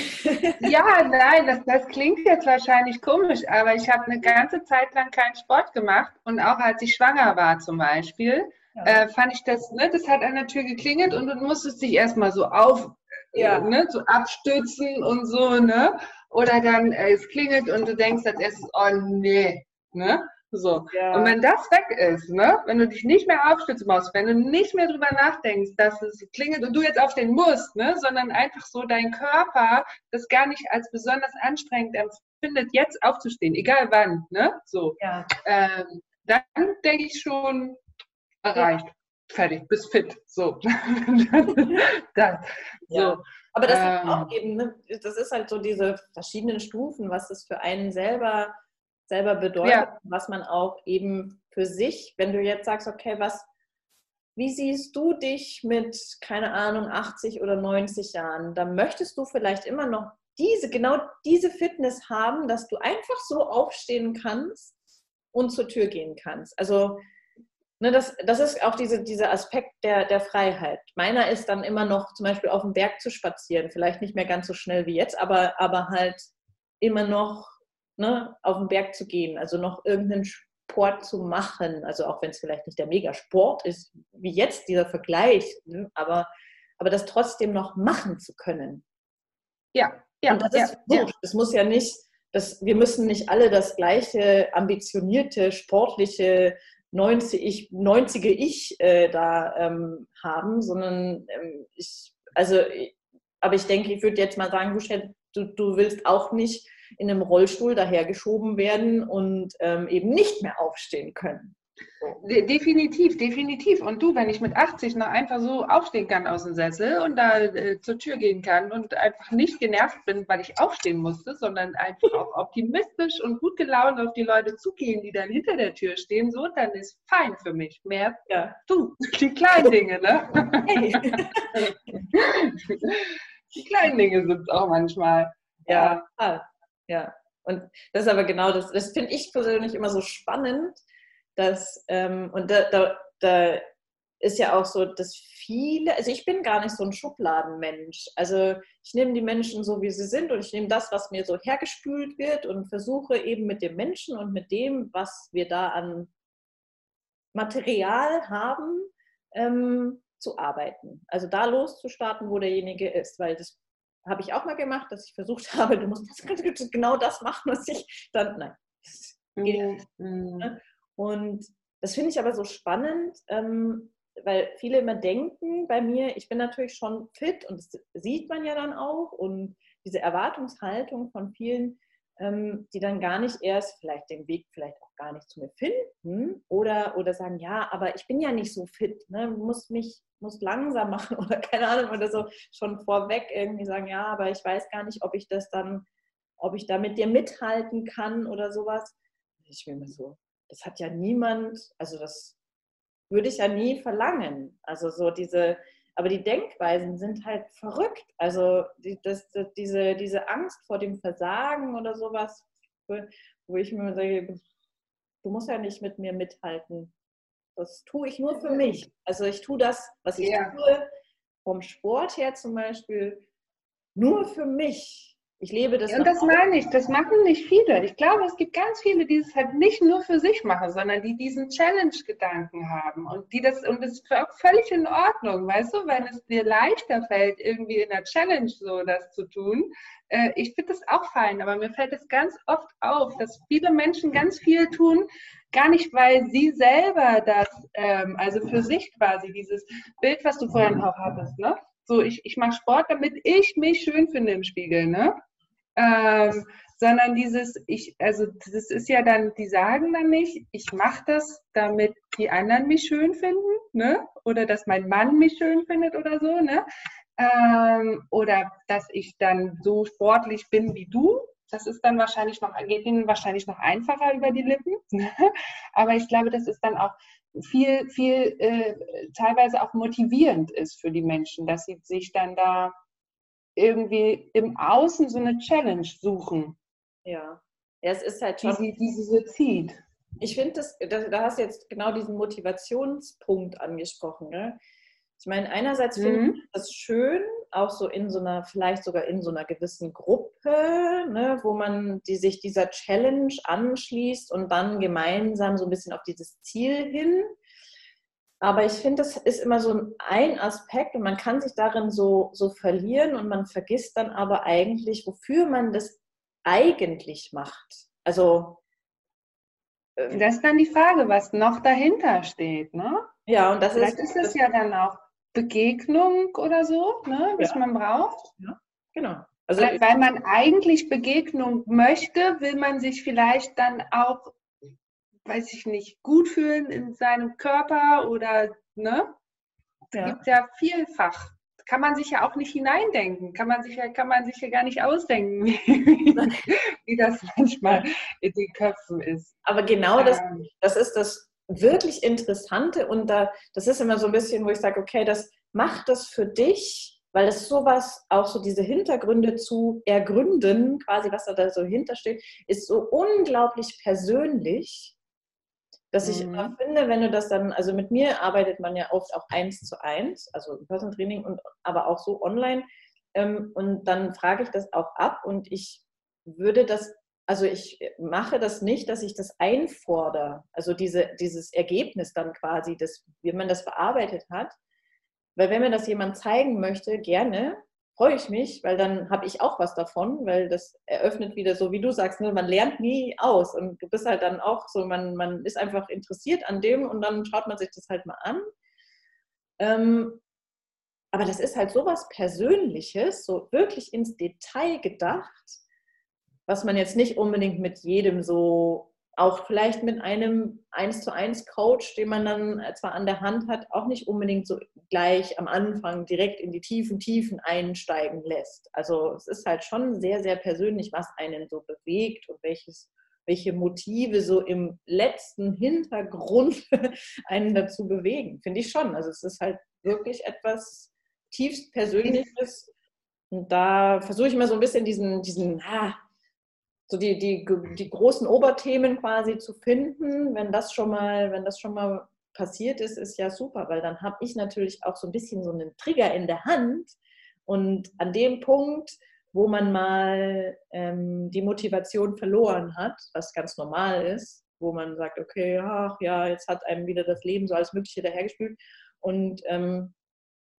ja, nein, das, das klingt jetzt wahrscheinlich komisch, aber ich habe eine ganze Zeit lang keinen Sport gemacht und auch als ich schwanger war zum Beispiel, ja. äh, fand ich das, ne, das hat an der Tür geklingelt und du musstest dich erstmal so auf, ja. ne, so abstützen und so, ne? Oder dann äh, es klingelt und du denkst als erstes, oh nee, ne? So. Ja. Und wenn das weg ist, ne, wenn du dich nicht mehr aufstützen musst, wenn du nicht mehr drüber nachdenkst, dass es klingelt und du jetzt aufstehen musst, ne, sondern einfach so dein Körper das gar nicht als besonders anstrengend empfindet, jetzt aufzustehen, egal wann, ne, so. Ja. Ähm, dann denke ich schon, erreicht. Ja. Fertig, bist fit. So. das, so. Aber das ähm, ist auch eben, ne, das ist halt so diese verschiedenen Stufen, was es für einen selber, selber bedeutet, ja. was man auch eben für sich, wenn du jetzt sagst, okay, was, wie siehst du dich mit, keine Ahnung, 80 oder 90 Jahren? Da möchtest du vielleicht immer noch diese, genau diese Fitness haben, dass du einfach so aufstehen kannst und zur Tür gehen kannst. Also ne, das, das ist auch diese, dieser Aspekt der, der Freiheit. Meiner ist dann immer noch zum Beispiel auf dem Berg zu spazieren, vielleicht nicht mehr ganz so schnell wie jetzt, aber, aber halt immer noch ne, auf den Berg zu gehen, also noch irgendeinen Sport zu machen, also auch wenn es vielleicht nicht der Megasport ist, wie jetzt dieser Vergleich, ne, aber, aber das trotzdem noch machen zu können. Ja, ja. Und das ja, ist ja. Das muss ja nicht, das, wir müssen nicht alle das gleiche ambitionierte, sportliche 90, 90er Ich äh, da ähm, haben, sondern ähm, ich, also, aber ich denke, ich würde jetzt mal sagen, du, du willst auch nicht in einem Rollstuhl dahergeschoben werden und ähm, eben nicht mehr aufstehen können. Definitiv, definitiv. Und du, wenn ich mit 80 noch einfach so aufstehen kann aus dem Sessel und da äh, zur Tür gehen kann und einfach nicht genervt bin, weil ich aufstehen musste, sondern einfach auch optimistisch und gut gelaunt auf die Leute zugehen, die dann hinter der Tür stehen, so, dann ist fein für mich. Mehr ja. du, die kleinen Dinge, ne? Hey. die kleinen Dinge sind es auch manchmal. Ja, ja. Und das ist aber genau das, das finde ich persönlich immer so spannend, dass, ähm, und da, da, da ist ja auch so, dass viele, also ich bin gar nicht so ein Schubladenmensch. Also ich nehme die Menschen so, wie sie sind und ich nehme das, was mir so hergespült wird und versuche eben mit dem Menschen und mit dem, was wir da an Material haben, ähm, zu arbeiten. Also da loszustarten, wo derjenige ist, weil das habe ich auch mal gemacht, dass ich versucht habe, du musst das, genau das machen, was ich dann, nein, mhm. Und das finde ich aber so spannend, ähm, weil viele immer denken bei mir, ich bin natürlich schon fit und das sieht man ja dann auch und diese Erwartungshaltung von vielen, ähm, die dann gar nicht erst vielleicht den Weg vielleicht gar nicht zu mir finden oder, oder sagen, ja, aber ich bin ja nicht so fit, ne? muss mich muss langsam machen oder keine Ahnung oder so schon vorweg irgendwie sagen, ja, aber ich weiß gar nicht, ob ich das dann, ob ich da mit dir mithalten kann oder sowas. Ich will mir so, das hat ja niemand, also das würde ich ja nie verlangen. Also so diese, aber die Denkweisen sind halt verrückt. Also die, das, das, diese, diese Angst vor dem Versagen oder sowas, wo ich mir sage, du musst ja nicht mit mir mithalten. Das tue ich nur für mich. Also ich tue das, was ich ja. tue, vom Sport her zum Beispiel, nur für mich. Ich lebe das. Und das meine ich, das machen nicht viele. Ich glaube, es gibt ganz viele, die es halt nicht nur für sich machen, sondern die diesen Challenge-Gedanken haben und die das, und das ist auch völlig in Ordnung, weißt du, wenn es dir leichter fällt, irgendwie in der Challenge so das zu tun. Äh, ich finde das auch fein, aber mir fällt es ganz oft auf, dass viele Menschen ganz viel tun, gar nicht, weil sie selber das, ähm, also für sich quasi dieses Bild, was du vorhin auch hattest, ne? So, ich, ich mache Sport, damit ich mich schön finde im Spiegel, ne? Ähm, sondern dieses, ich, also das ist ja dann, die sagen dann nicht, ich mache das, damit die anderen mich schön finden, ne? Oder dass mein Mann mich schön findet oder so, ne? Ähm, oder dass ich dann so sportlich bin wie du. Das ist dann wahrscheinlich noch, geht ihnen wahrscheinlich noch einfacher über die Lippen. Aber ich glaube, das ist dann auch viel, viel äh, teilweise auch motivierend ist für die Menschen, dass sie sich dann da irgendwie im Außen so eine Challenge suchen. Ja. Ja, es ist halt schon. Die, die sie so zieht. Ich finde, das, da, da hast du jetzt genau diesen Motivationspunkt angesprochen. Ne? Ich meine, einerseits finde mhm. ich das schön, auch so in so einer, vielleicht sogar in so einer gewissen Gruppe, ne, wo man die sich dieser Challenge anschließt und dann gemeinsam so ein bisschen auf dieses Ziel hin. Aber ich finde, das ist immer so ein Aspekt und man kann sich darin so, so verlieren und man vergisst dann aber eigentlich, wofür man das eigentlich macht. Also. Ähm, das ist dann die Frage, was noch dahinter steht, ne? Ja, und das Vielleicht ist, ist es ja dann auch Begegnung oder so, ne, was ja. man braucht. Ja, genau. Also, weil, weil man eigentlich Begegnung möchte, will man sich vielleicht dann auch, weiß ich nicht, gut fühlen in seinem Körper oder, ne? Ja. gibt ja vielfach. Kann man sich ja auch nicht hineindenken, kann man sich ja, kann man sich ja gar nicht ausdenken, wie, wie das manchmal in den Köpfen ist. Aber genau das, ähm. das ist das wirklich Interessante und da, das ist immer so ein bisschen, wo ich sage, okay, das macht das für dich, weil es sowas, auch so diese Hintergründe zu ergründen, quasi was da so hintersteht, ist so unglaublich persönlich, dass ich mhm. immer finde, wenn du das dann, also mit mir arbeitet man ja oft auch eins zu eins, also im Personal Training und aber auch so online. Ähm, und dann frage ich das auch ab und ich würde das also ich mache das nicht, dass ich das einfordere, also diese, dieses Ergebnis dann quasi, das, wie man das bearbeitet hat. Weil wenn mir das jemand zeigen möchte, gerne, freue ich mich, weil dann habe ich auch was davon, weil das eröffnet wieder so, wie du sagst, ne, man lernt nie aus und du bist halt dann auch so, man, man ist einfach interessiert an dem und dann schaut man sich das halt mal an. Ähm, aber das ist halt so was Persönliches, so wirklich ins Detail gedacht was man jetzt nicht unbedingt mit jedem so, auch vielleicht mit einem 1 zu 1 Coach, den man dann zwar an der Hand hat, auch nicht unbedingt so gleich am Anfang direkt in die tiefen Tiefen einsteigen lässt. Also es ist halt schon sehr, sehr persönlich, was einen so bewegt und welches, welche Motive so im letzten Hintergrund einen dazu bewegen. Finde ich schon. Also es ist halt wirklich etwas tiefst Persönliches. Und da versuche ich immer so ein bisschen diesen, diesen ah, so die, die, die großen Oberthemen quasi zu finden, wenn das schon mal, wenn das schon mal passiert ist, ist ja super, weil dann habe ich natürlich auch so ein bisschen so einen Trigger in der Hand. Und an dem Punkt, wo man mal ähm, die Motivation verloren hat, was ganz normal ist, wo man sagt, okay, ach ja, jetzt hat einem wieder das Leben so alles Mögliche dahergespült. Und ähm,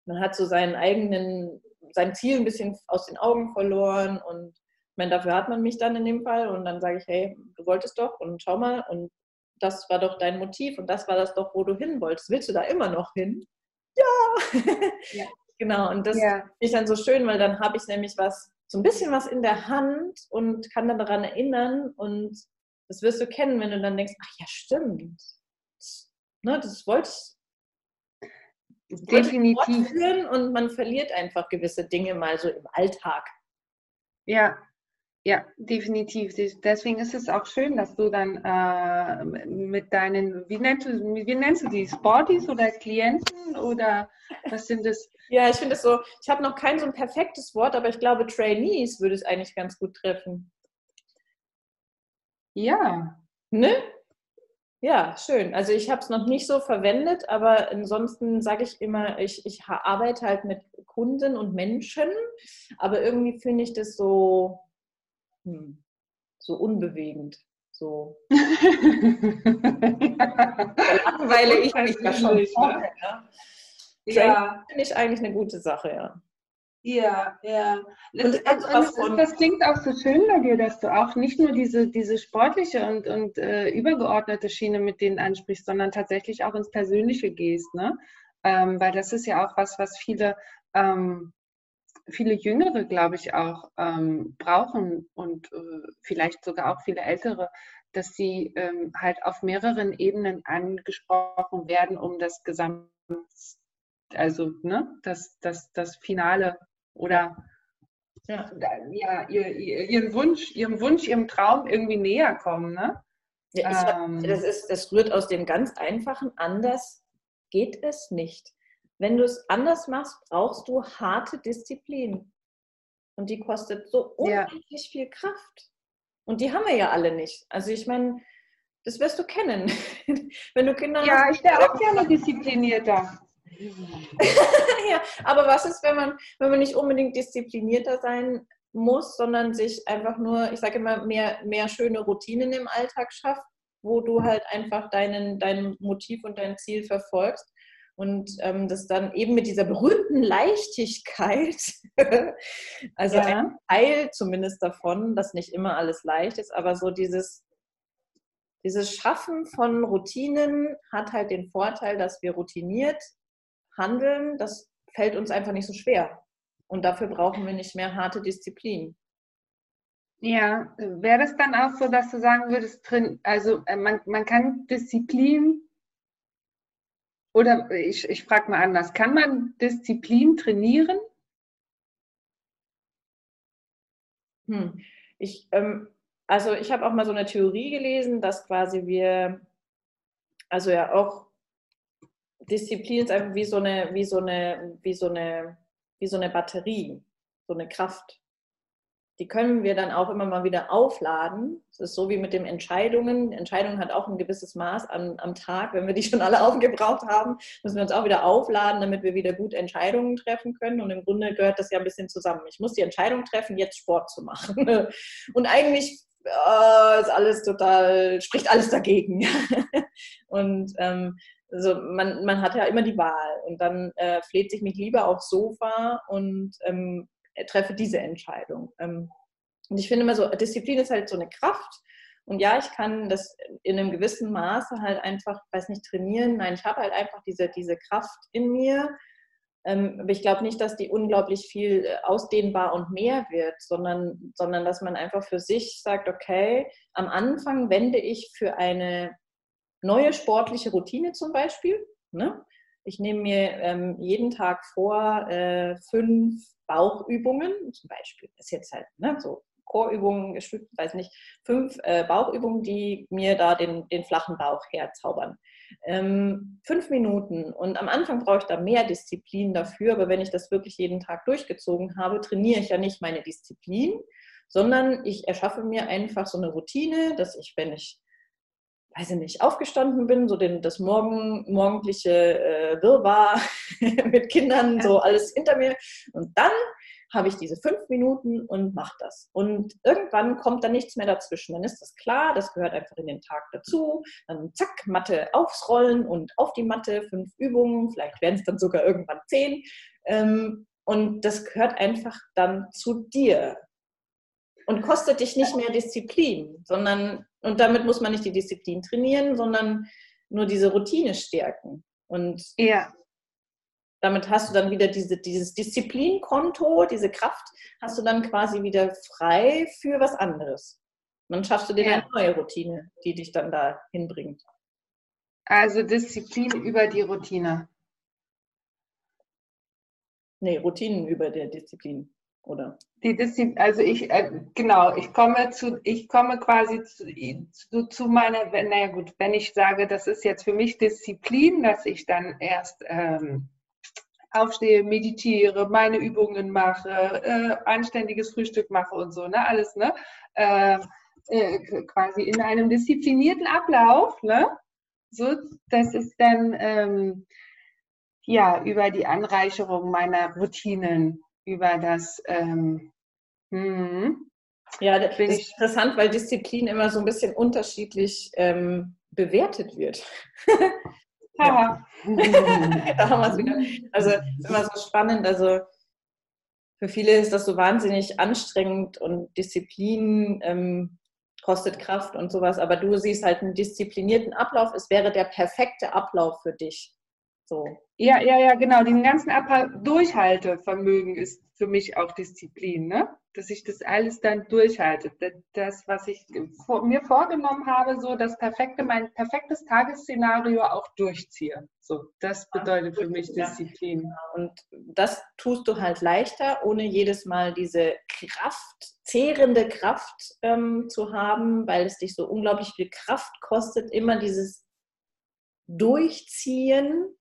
man hat so seinen eigenen, sein Ziel ein bisschen aus den Augen verloren und meine, dafür hat man mich dann in dem Fall und dann sage ich, hey, du wolltest doch und schau mal und das war doch dein Motiv und das war das doch, wo du hin wolltest. Willst du da immer noch hin? Ja! ja. genau, und das ja. ist dann so schön, weil dann habe ich nämlich was, so ein bisschen was in der Hand und kann dann daran erinnern und das wirst du kennen, wenn du dann denkst, ach ja, stimmt. Das, ne, das wollte ich. Definitiv. Und man verliert einfach gewisse Dinge mal so im Alltag. Ja, ja, definitiv. Deswegen ist es auch schön, dass du dann äh, mit deinen, wie nennst, du, wie nennst du die, Sporties oder Klienten oder was sind das? Ja, ich finde es so, ich habe noch kein so ein perfektes Wort, aber ich glaube, Trainees würde es eigentlich ganz gut treffen. Ja. Ne? Ja, schön. Also ich habe es noch nicht so verwendet, aber ansonsten sage ich immer, ich, ich arbeite halt mit Kunden und Menschen, aber irgendwie finde ich das so, hm, so unbewegend. So. Langweile ich mich da schon vorher. Ne? Ja. Finde ich eigentlich eine gute Sache, ja. Ja, ja. Und, das, das, das, klingt auch so schön bei dir, dass du auch nicht nur diese, diese sportliche und, und äh, übergeordnete Schiene mit denen ansprichst, sondern tatsächlich auch ins Persönliche gehst. Ne? Ähm, weil das ist ja auch was, was viele ähm, viele Jüngere, glaube ich, auch ähm, brauchen und äh, vielleicht sogar auch viele Ältere, dass sie ähm, halt auf mehreren Ebenen angesprochen werden, um das gesamte also ne, das, das, das Finale oder ja, ja ihr, ihren Wunsch, ihrem Wunsch, ihrem Traum irgendwie näher kommen. Ne? Ja, ähm, das, ist, das rührt aus dem ganz einfachen, anders geht es nicht. Wenn du es anders machst, brauchst du harte Disziplin. Und die kostet so unendlich ja. viel Kraft. Und die haben wir ja alle nicht. Also ich meine, das wirst du kennen. Wenn du Kinder ja, hast. Ja, ich wäre auch gerne disziplinierter. ja, aber was ist, wenn man, wenn man nicht unbedingt disziplinierter sein muss, sondern sich einfach nur, ich sage immer, mehr, mehr schöne Routinen im Alltag schafft, wo du halt einfach deinen, dein Motiv und dein Ziel verfolgst und ähm, das dann eben mit dieser berühmten Leichtigkeit, also ja. ein Teil zumindest davon, dass nicht immer alles leicht ist, aber so dieses, dieses Schaffen von Routinen hat halt den Vorteil, dass wir routiniert handeln. Das fällt uns einfach nicht so schwer. Und dafür brauchen wir nicht mehr harte Disziplin. Ja, wäre das dann auch so, dass du sagen würdest, also äh, man, man kann Disziplin oder ich, ich frage mal anders, kann man Disziplin trainieren? Hm. Ich, ähm, also ich habe auch mal so eine Theorie gelesen, dass quasi wir, also ja auch Disziplin ist einfach wie so eine, wie so eine, wie so eine, wie so eine Batterie, so eine Kraft die können wir dann auch immer mal wieder aufladen. Es ist so wie mit den Entscheidungen. Entscheidungen hat auch ein gewisses Maß am, am Tag. Wenn wir die schon alle aufgebraucht haben, müssen wir uns auch wieder aufladen, damit wir wieder gut Entscheidungen treffen können. Und im Grunde gehört das ja ein bisschen zusammen. Ich muss die Entscheidung treffen, jetzt Sport zu machen. Und eigentlich äh, ist alles total, spricht alles dagegen. Und ähm, also man, man hat ja immer die Wahl und dann äh, fleht sich mich lieber aufs Sofa und ähm, treffe diese Entscheidung. Ähm, und ich finde immer so, Disziplin ist halt so eine Kraft. Und ja, ich kann das in einem gewissen Maße halt einfach, weiß nicht, trainieren. Nein, ich habe halt einfach diese, diese Kraft in mir. Ähm, aber ich glaube nicht, dass die unglaublich viel äh, ausdehnbar und mehr wird, sondern, sondern dass man einfach für sich sagt, okay, am Anfang wende ich für eine neue sportliche Routine zum Beispiel. Ne? Ich nehme mir ähm, jeden Tag vor, äh, fünf Bauchübungen, zum Beispiel, ist jetzt halt ne, so Chorübungen, weiß nicht, fünf äh, Bauchübungen, die mir da den, den flachen Bauch herzaubern. Ähm, fünf Minuten und am Anfang brauche ich da mehr Disziplin dafür, aber wenn ich das wirklich jeden Tag durchgezogen habe, trainiere ich ja nicht meine Disziplin, sondern ich erschaffe mir einfach so eine Routine, dass ich, wenn ich weiß ich nicht, aufgestanden bin, so den, das morgen, morgendliche äh, Wirrwarr mit Kindern, so alles hinter mir. Und dann habe ich diese fünf Minuten und mache das. Und irgendwann kommt dann nichts mehr dazwischen. Dann ist das klar, das gehört einfach in den Tag dazu. Dann zack, Matte aufs Rollen und auf die Matte, fünf Übungen, vielleicht werden es dann sogar irgendwann zehn. Ähm, und das gehört einfach dann zu dir und kostet dich nicht mehr Disziplin, sondern, und damit muss man nicht die Disziplin trainieren, sondern nur diese Routine stärken. Und ja. damit hast du dann wieder diese, dieses Disziplinkonto, diese Kraft, hast du dann quasi wieder frei für was anderes. dann schaffst du dir ja. eine neue Routine, die dich dann da hinbringt. Also Disziplin über die Routine. Nee, Routinen über der Disziplin oder? Die Disziplin, also ich, äh, genau, ich komme zu, ich komme quasi zu, zu, zu meiner, naja gut, wenn ich sage, das ist jetzt für mich Disziplin, dass ich dann erst ähm, aufstehe, meditiere, meine Übungen mache, äh, anständiges Frühstück mache und so, ne, alles, ne, äh, äh, quasi in einem disziplinierten Ablauf, ne, so, das ist dann, ähm, ja, über die Anreicherung meiner Routinen über das. Ähm, hm. Ja, das ist interessant, weil Disziplin immer so ein bisschen unterschiedlich ähm, bewertet wird. ja. da haben wir es wieder. Also ist immer so spannend. Also für viele ist das so wahnsinnig anstrengend und Disziplin ähm, kostet Kraft und sowas. Aber du siehst halt einen disziplinierten Ablauf. Es wäre der perfekte Ablauf für dich. So. Ja, ja, ja, genau. Den ganzen Durchhaltevermögen ist für mich auch Disziplin, ne? dass ich das alles dann durchhalte. Das, was ich mir vorgenommen habe, so das perfekte, mein perfektes Tagesszenario auch durchziehe. So, das bedeutet für mich Disziplin. Und das tust du halt leichter, ohne jedes Mal diese Kraft, zehrende Kraft ähm, zu haben, weil es dich so unglaublich viel Kraft kostet, immer dieses Durchziehen.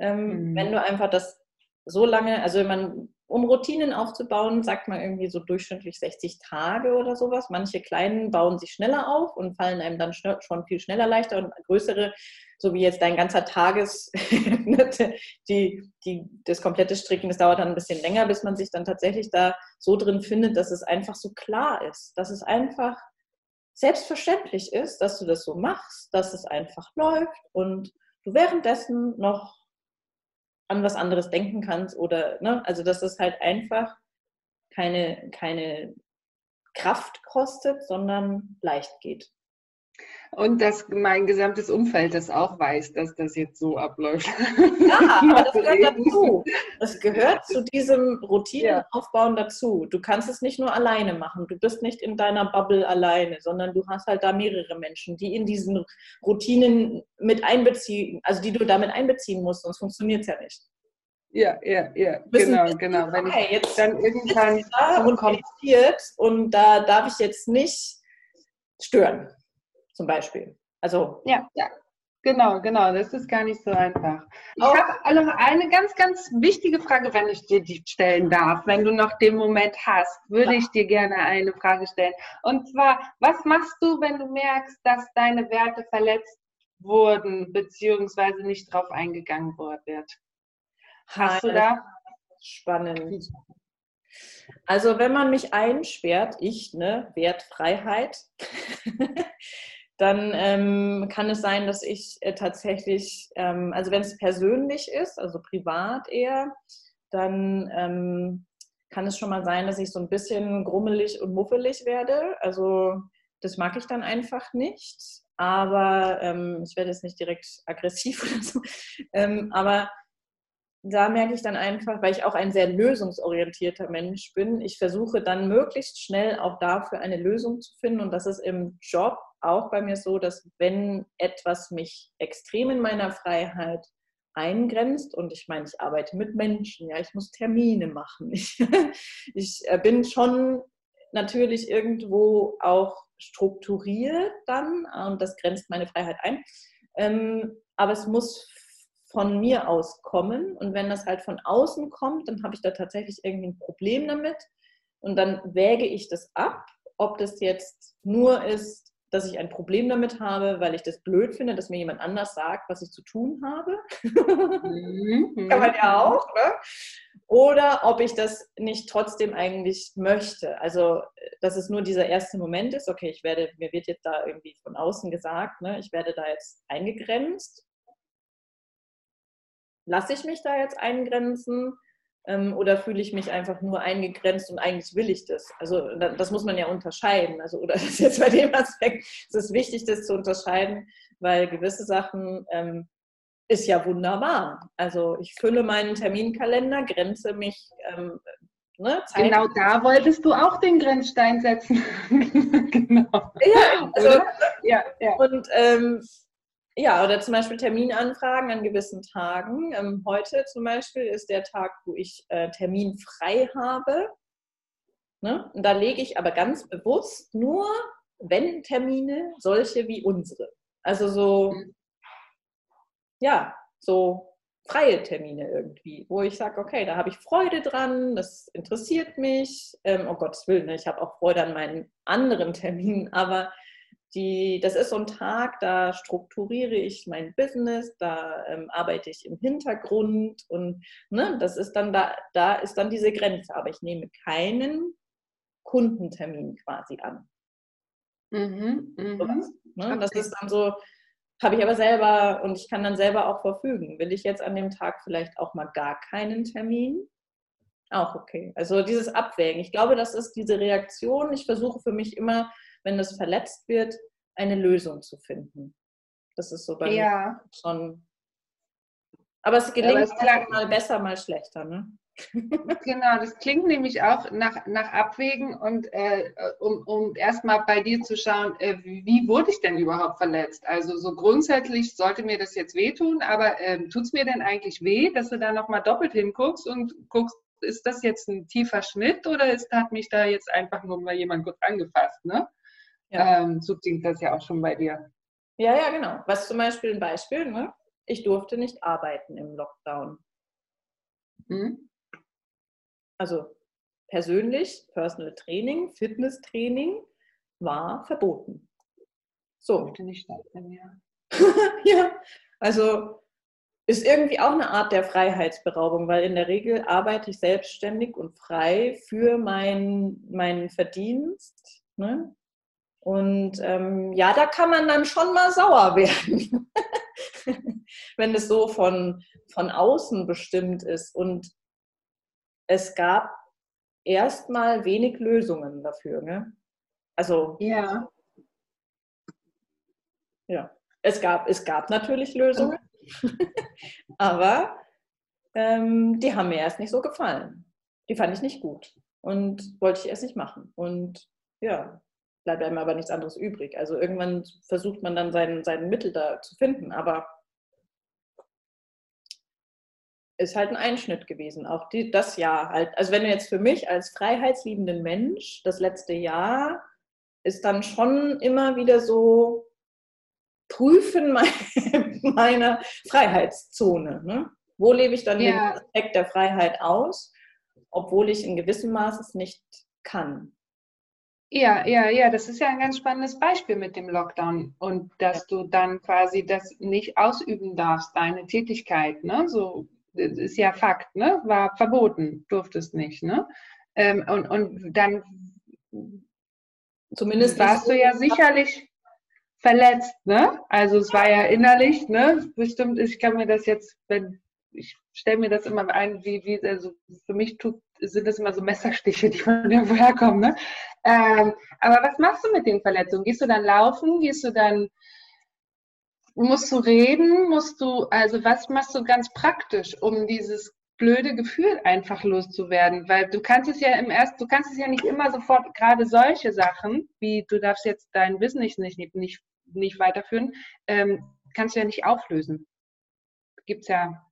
Ähm, mhm. Wenn du einfach das so lange, also man um Routinen aufzubauen, sagt man irgendwie so durchschnittlich 60 Tage oder sowas. Manche kleinen bauen sich schneller auf und fallen einem dann schon viel schneller leichter und größere, so wie jetzt dein ganzer Tages, die, die, das komplette Stricken, das dauert dann ein bisschen länger, bis man sich dann tatsächlich da so drin findet, dass es einfach so klar ist, dass es einfach selbstverständlich ist, dass du das so machst, dass es einfach läuft und du währenddessen noch an was anderes denken kannst oder, ne, also dass es halt einfach keine, keine Kraft kostet, sondern leicht geht. Und dass mein gesamtes Umfeld das auch weiß, dass das jetzt so abläuft. Ja, aber das gehört dazu. Das gehört zu diesem Routinenaufbauen dazu. Du kannst es nicht nur alleine machen. Du bist nicht in deiner Bubble alleine, sondern du hast halt da mehrere Menschen, die in diesen Routinen mit einbeziehen, also die du damit einbeziehen musst, sonst funktioniert es ja nicht. Ja, ja, ja, genau, genau. Wenn okay, ich jetzt dann irgendwann da und kompliziert und da darf ich jetzt nicht stören zum Beispiel. Also ja, ja. Genau, genau, das ist gar nicht so einfach. Ich habe noch eine ganz, ganz wichtige Frage, wenn ich dir die stellen darf. Wenn du noch den Moment hast, würde ich dir gerne eine Frage stellen. Und zwar, was machst du, wenn du merkst, dass deine Werte verletzt wurden, beziehungsweise nicht drauf eingegangen wird? Hast du da? Spannend. Also wenn man mich einsperrt, ich, ne, Wertfreiheit, dann ähm, kann es sein, dass ich äh, tatsächlich, ähm, also wenn es persönlich ist, also privat eher, dann ähm, kann es schon mal sein, dass ich so ein bisschen grummelig und muffelig werde. Also das mag ich dann einfach nicht. Aber ähm, ich werde jetzt nicht direkt aggressiv oder so. Ähm, aber da merke ich dann einfach, weil ich auch ein sehr lösungsorientierter Mensch bin, ich versuche dann möglichst schnell auch dafür eine Lösung zu finden. Und das ist im Job auch bei mir so, dass wenn etwas mich extrem in meiner Freiheit eingrenzt und ich meine, ich arbeite mit Menschen, ja, ich muss Termine machen. Ich, ich äh, bin schon natürlich irgendwo auch strukturiert dann und das grenzt meine Freiheit ein. Ähm, aber es muss von mir aus kommen und wenn das halt von außen kommt, dann habe ich da tatsächlich irgendwie ein Problem damit und dann wäge ich das ab, ob das jetzt nur ist, dass ich ein Problem damit habe, weil ich das blöd finde, dass mir jemand anders sagt, was ich zu tun habe. Mhm. Kann man ja auch, ne? Oder ob ich das nicht trotzdem eigentlich möchte. Also, dass es nur dieser erste Moment ist, okay, ich werde, mir wird jetzt da irgendwie von außen gesagt, ne, ich werde da jetzt eingegrenzt. Lasse ich mich da jetzt eingrenzen? Ähm, oder fühle ich mich einfach nur eingegrenzt und eigentlich will ich das? Also das muss man ja unterscheiden. Also, oder das ist jetzt bei dem Aspekt, es ist wichtig, das zu unterscheiden, weil gewisse Sachen ähm, ist ja wunderbar. Also ich fülle meinen Terminkalender, grenze mich. Ähm, ne, genau da wolltest du auch den Grenzstein setzen. genau. Ja, also, ja, ja. Und ähm, ja, oder zum Beispiel Terminanfragen an gewissen Tagen. Ähm, heute zum Beispiel ist der Tag, wo ich äh, Termin frei habe. Ne? Und da lege ich aber ganz bewusst nur, wenn Termine, solche wie unsere. Also so, ja, so freie Termine irgendwie, wo ich sage, okay, da habe ich Freude dran, das interessiert mich. Ähm, oh Gottes Willen, ne, ich habe auch Freude an meinen anderen Terminen, aber die, das ist so ein Tag, da strukturiere ich mein Business, da ähm, arbeite ich im Hintergrund und ne, das ist dann da, da ist dann diese Grenze. Aber ich nehme keinen Kundentermin quasi an. Mhm, mh. ne? Das ist dann so, habe ich aber selber und ich kann dann selber auch verfügen. Will ich jetzt an dem Tag vielleicht auch mal gar keinen Termin? Auch okay. Also dieses Abwägen. Ich glaube, das ist diese Reaktion. Ich versuche für mich immer wenn es verletzt wird, eine Lösung zu finden. Das ist so bei ja. mir schon Aber es gelingt Aber es mal besser, mal schlechter, ne? Genau, das klingt nämlich auch nach, nach Abwägen und äh, um, um erstmal bei dir zu schauen, äh, wie wurde ich denn überhaupt verletzt? Also so grundsätzlich sollte mir das jetzt wehtun, aber äh, tut es mir denn eigentlich weh, dass du da nochmal doppelt hinguckst und guckst, ist das jetzt ein tiefer Schnitt oder ist, hat mich da jetzt einfach nur mal jemand gut angefasst? Ne? Ja. Ähm, so klingt das ja auch schon bei dir. Ja, ja, genau. Was zum Beispiel ein Beispiel, ne? ich durfte nicht arbeiten im Lockdown. Mhm. Also persönlich, Personal Training, Fitness-Training war verboten. So. Bitte nicht stattfinden, ja. ja, also ist irgendwie auch eine Art der Freiheitsberaubung, weil in der Regel arbeite ich selbstständig und frei für mein, meinen Verdienst. Ne? Und ähm, ja, da kann man dann schon mal sauer werden, wenn es so von, von außen bestimmt ist. Und es gab erstmal wenig Lösungen dafür. Ne? Also ja. Ja, es gab, es gab natürlich Lösungen, aber ähm, die haben mir erst nicht so gefallen. Die fand ich nicht gut und wollte ich erst nicht machen. Und ja, bleibt einem aber nichts anderes übrig. Also irgendwann versucht man dann sein, sein Mittel da zu finden, aber ist halt ein Einschnitt gewesen, auch die, das Jahr halt. Also wenn du jetzt für mich als freiheitsliebenden Mensch, das letzte Jahr ist dann schon immer wieder so prüfen meiner Freiheitszone. Ne? Wo lebe ich dann ja. den Aspekt der Freiheit aus, obwohl ich in gewissem Maße es nicht kann. Ja, ja, ja, das ist ja ein ganz spannendes Beispiel mit dem Lockdown und dass du dann quasi das nicht ausüben darfst, deine Tätigkeit, ne? So das ist ja Fakt, ne? War verboten, durftest nicht, ne? Ähm, und, und dann zumindest warst du ja sicherlich verletzt, ne? Also es war ja innerlich, ne? Bestimmt, ich kann mir das jetzt, wenn ich stelle mir das immer ein, wie, wie also für mich tut, sind das immer so Messerstiche, die von irgendwo herkommen, ne? Ähm, aber was machst du mit den Verletzungen? Gehst du dann laufen? Gehst du dann musst du reden? Musst du, also was machst du ganz praktisch, um dieses blöde Gefühl einfach loszuwerden? Weil du kannst es ja im ersten, du kannst es ja nicht immer sofort, gerade solche Sachen, wie du darfst jetzt dein Business nicht, nicht, nicht weiterführen, ähm, kannst du ja nicht auflösen. Gibt's ja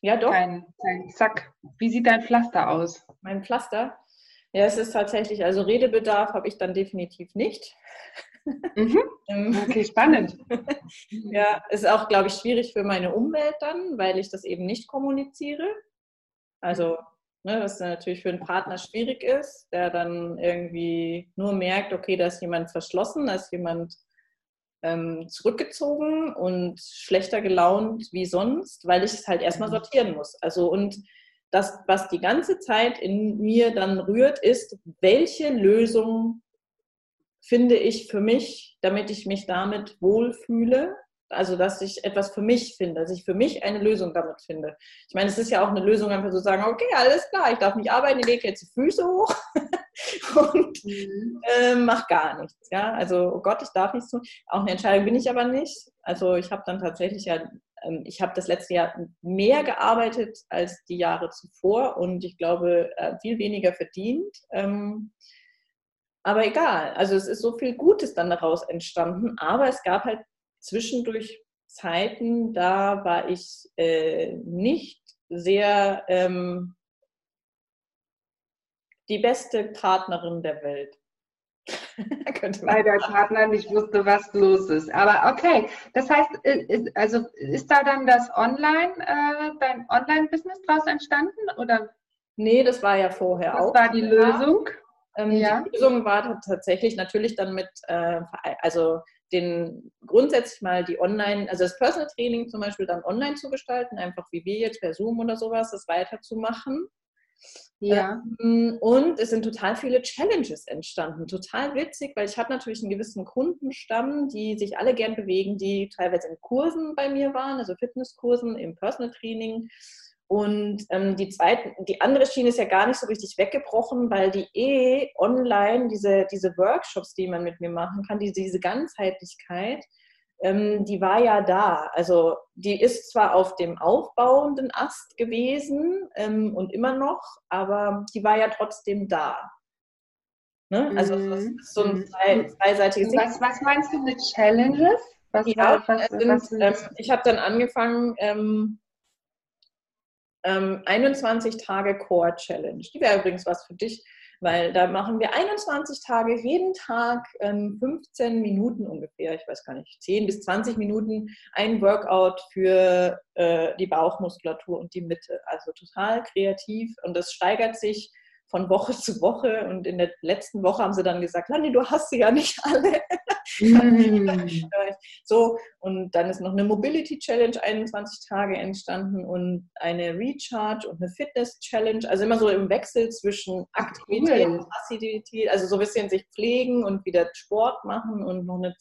ja, doch. Kein, kein Zack. Wie sieht dein Pflaster aus? Mein Pflaster? Ja, es ist tatsächlich, also Redebedarf habe ich dann definitiv nicht. Mhm. Ähm, okay, spannend. ja, ist auch, glaube ich, schwierig für meine Umwelt dann, weil ich das eben nicht kommuniziere. Also, ne, was natürlich für einen Partner schwierig ist, der dann irgendwie nur merkt, okay, da ist jemand verschlossen, da ist jemand ähm, zurückgezogen und schlechter gelaunt wie sonst, weil ich es halt erstmal mhm. sortieren muss. Also, und das, was die ganze Zeit in mir dann rührt, ist, welche Lösung finde ich für mich, damit ich mich damit wohlfühle. Also, dass ich etwas für mich finde, dass ich für mich eine Lösung damit finde. Ich meine, es ist ja auch eine Lösung, einfach zu sagen, okay, alles klar, ich darf nicht arbeiten, ich lege jetzt die Füße hoch und äh, mach gar nichts. Ja? Also, oh Gott, ich darf nichts tun. Auch eine Entscheidung bin ich aber nicht. Also, ich habe dann tatsächlich ja, ähm, ich habe das letzte Jahr mehr gearbeitet als die Jahre zuvor und ich glaube, äh, viel weniger verdient. Ähm, aber egal, also es ist so viel Gutes dann daraus entstanden, aber es gab halt zwischendurch Zeiten, da war ich äh, nicht sehr ähm, die beste Partnerin der Welt. Weil der Partner nicht wusste, was los ist. Aber okay, das heißt, äh, also ist da dann das Online, äh, dein Online-Business draus entstanden? Oder? Nee, das war ja vorher das auch. Das war die Lösung? Ähm, ja. Die Lösung war tatsächlich natürlich dann mit, äh, also den grundsätzlich mal die Online, also das Personal Training zum Beispiel dann online zu gestalten, einfach wie wir jetzt per Zoom oder sowas, das weiterzumachen. Ja. Ähm, und es sind total viele Challenges entstanden. Total witzig, weil ich habe natürlich einen gewissen Kundenstamm, die sich alle gern bewegen, die teilweise in Kursen bei mir waren, also Fitnesskursen, im Personal Training und ähm, die zweite, die andere Schiene ist ja gar nicht so richtig weggebrochen, weil die eh online, diese, diese Workshops, die man mit mir machen kann, diese, diese Ganzheitlichkeit, ähm, die war ja da. Also die ist zwar auf dem aufbauenden Ast gewesen ähm, und immer noch, aber die war ja trotzdem da. Ne? Also das Mhm. ist so ein Mhm. zwei, zweiseitiges Ding. Was, was meinst du mit Challenges? Was, Ja, was, es was, sind, ähm, das? ich habe dann angefangen, ähm, ähm, 21 Tage Core Challenge. Die wäre übrigens was für dich, weil da machen wir 21 Tage, jeden Tag ähm, 15 Minuten ungefähr, ich weiß gar nicht, 10 bis 20 Minuten ein Workout für äh, die Bauchmuskulatur und die Mitte. Also total kreativ und das steigert sich von Woche zu Woche und in der letzten Woche haben sie dann gesagt, Landi, du hast sie ja nicht alle. Mhm. So, und dann ist noch eine Mobility Challenge 21 Tage entstanden und eine Recharge und eine Fitness Challenge. Also immer so im Wechsel zwischen Aktivität Cool. und Passivität, also so ein bisschen sich pflegen und wieder Sport machen und noch eine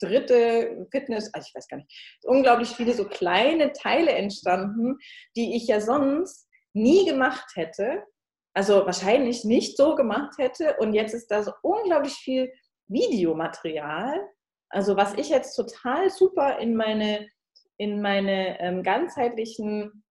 dritte Fitness, also ich weiß gar nicht, unglaublich viele so kleine Teile entstanden, die ich ja sonst nie gemacht hätte. Also wahrscheinlich nicht so gemacht hätte. Und jetzt ist da so unglaublich viel Videomaterial, also was ich jetzt total super in meine, in meine ähm, ganzheitlichen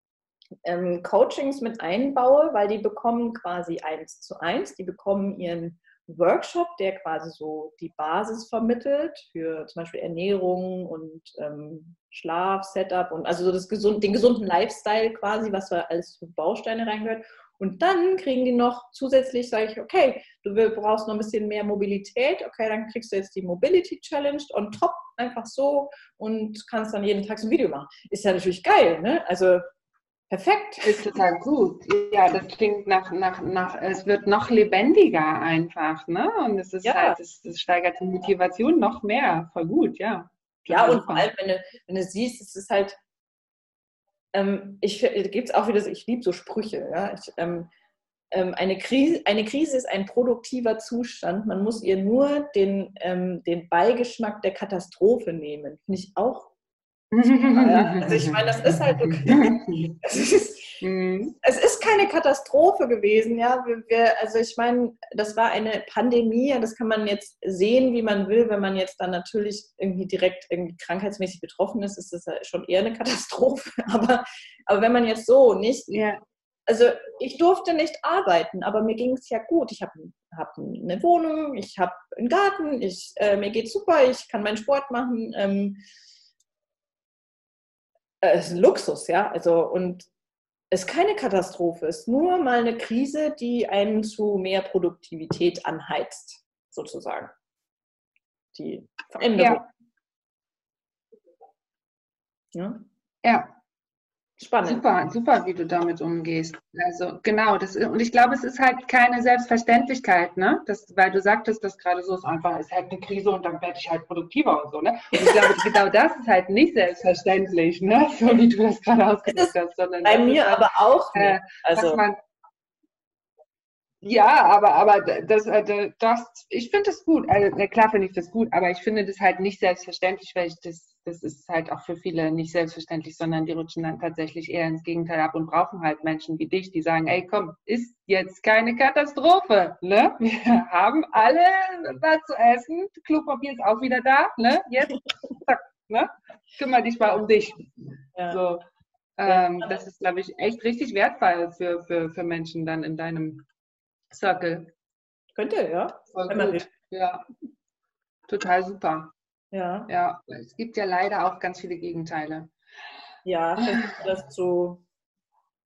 ähm, Coachings mit einbaue, weil die bekommen quasi eins zu eins, die bekommen ihren Workshop, der quasi so die Basis vermittelt für zum Beispiel Ernährung und ähm, Schlaf, Setup und also so das gesund, den gesunden Lifestyle quasi, was da alles für Bausteine reingehört. Und dann kriegen die noch zusätzlich, sage ich, okay, du brauchst noch ein bisschen mehr Mobilität, okay, dann kriegst du jetzt die Mobility Challenge on top, einfach so und kannst dann jeden Tag so ein Video machen. Ist ja natürlich geil, ne? Also perfekt. Ist total gut. Ja, das klingt nach, nach, nach, es wird noch lebendiger einfach, ne? Und es ist Ja. halt, es, es steigert die Motivation noch mehr. Voll gut, ja. Ja, und vor allem, wenn du, wenn du siehst, es ist halt, ähm, ich gibt es auch wieder, ich liebe so Sprüche, ja. Ich, ähm, ähm, eine, Krise, eine Krise ist ein produktiver Zustand. Man muss ihr nur den, ähm, den Beigeschmack der Katastrophe nehmen. Finde ich auch. Ja, also ich meine, das ist halt so. Es ist, Mhm. es ist keine Katastrophe gewesen, ja. Wir, wir, also ich meine, das war eine Pandemie, das kann man jetzt sehen, wie man will. Wenn man jetzt dann natürlich irgendwie direkt irgendwie krankheitsmäßig betroffen ist, ist das schon eher eine Katastrophe. Aber, aber wenn man jetzt so nicht, Ja, also ich durfte nicht arbeiten, aber mir ging es ja gut. Ich habe hab eine Wohnung, ich habe einen Garten, ich, äh, mir geht's super, ich kann meinen Sport machen. Ähm, äh, es ist ein Luxus, ja. Also und es ist keine Katastrophe, ist nur mal eine Krise, die einen zu mehr Produktivität anheizt, sozusagen. Die Veränderung. Ja. ja. Spannend. Super, super, wie du damit umgehst. Also genau, das und ich glaube, es ist halt keine Selbstverständlichkeit, ne? Das, weil du sagtest, das gerade so ist einfach, ist halt eine Krise und dann werde ich halt produktiver und so, ne? Und ich glaube, genau das ist halt nicht selbstverständlich, ne? So wie du das gerade ausgedrückt hast, sondern Bei mir halt, aber auch äh. Also was man ja, aber, aber das, äh, das, ich finde das gut. Also, klar finde ich das gut, aber ich finde das halt nicht selbstverständlich, weil ich das, das ist halt auch für viele nicht selbstverständlich, sondern die rutschen dann tatsächlich eher ins Gegenteil ab und brauchen halt Menschen wie dich, die sagen, ey, komm, ist jetzt keine Katastrophe, ne? Wir haben alle was zu essen, Klopapier ist auch wieder da, ne? Jetzt, zack, ne? Kümmere dich mal um dich. ja. So, ähm, das ist, glaube ich, echt richtig wertvoll für, für, für Menschen dann in deinem Circle. könnte, ja. Voll gut. Ja. Total super. Ja, Ja, es gibt ja leider auch ganz viele Gegenteile. ja, das zu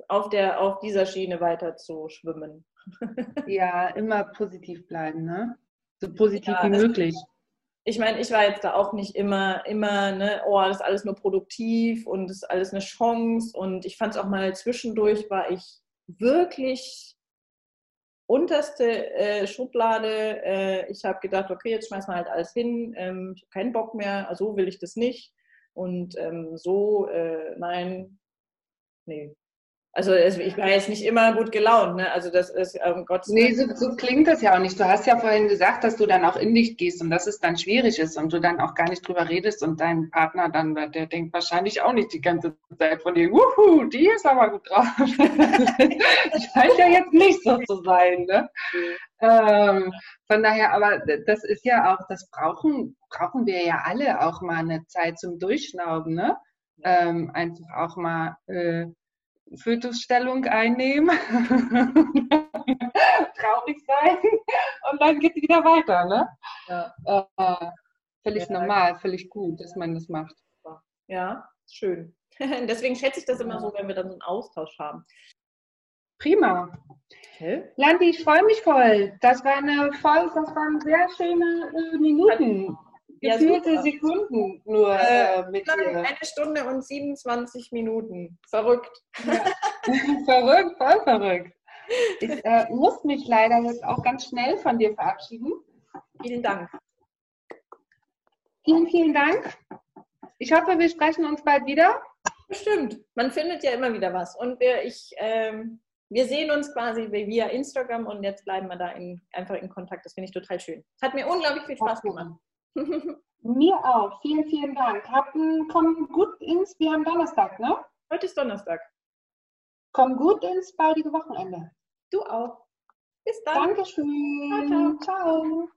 auf der auf dieser Schiene weiter zu schwimmen. Ja, immer positiv bleiben, ne? So positiv Ja, wie also- möglich. Ich meine, ich war jetzt da auch nicht immer, immer, ne, oh, das ist alles nur produktiv und das ist alles eine Chance. Und ich fand es auch mal zwischendurch, war ich wirklich unterste äh, Schublade. Äh, ich habe gedacht, okay, jetzt schmeißen wir halt alles hin. Ähm, ich habe keinen Bock mehr, so will ich das nicht. Und ähm, so, äh, nein, nee. Also ich war jetzt nicht immer gut gelaunt, ne? Also das ist ähm, Gott Nee, so, so, klingt das ja auch nicht. Du hast ja vorhin gesagt, dass du dann auch in dich gehst und dass es dann schwierig ist und du dann auch gar nicht drüber redest und dein Partner dann, der denkt wahrscheinlich auch nicht die ganze Zeit von dir, wuhu, die ist aber gut drauf. das scheint ja jetzt nicht so zu sein, ne? Ähm, von daher, aber das ist ja auch, das brauchen, brauchen wir ja alle auch mal eine Zeit zum Durchschnauben, ne? Ähm, einfach auch mal äh, Fötusstellung einnehmen, traurig sein und dann geht es wieder weiter. Ne? Ja. Äh, völlig ja. normal, völlig gut, dass man das macht. Ja, schön. Deswegen schätze ich das immer so, wenn wir dann so einen Austausch haben. Prima. Okay. Landi, ich freue mich voll. Das war eine voll, das waren sehr schöne äh, Gefühlte ja, Sekunden nur äh, äh, mit dir. Eine Stunde und 27 Minuten. Verrückt. Ja. verrückt, voll verrückt. Ich äh, muss mich leider jetzt auch ganz schnell von dir verabschieden. Vielen Dank. Vielen, vielen Dank. Ich hoffe, wir sprechen uns bald wieder. Bestimmt. Man findet ja immer wieder was. Und wir, ich, ähm, wir sehen uns quasi via Instagram und jetzt bleiben wir da in, einfach in Kontakt. Das finde ich total schön. Es hat mir unglaublich viel Spaß gemacht. Mir auch. Vielen, vielen Dank. Hatten, komm gut ins, wir haben Donnerstag, ne? Heute ist Donnerstag. Komm gut ins baldige Wochenende. Du auch. Bis dann. Dankeschön. ciao. ciao. ciao.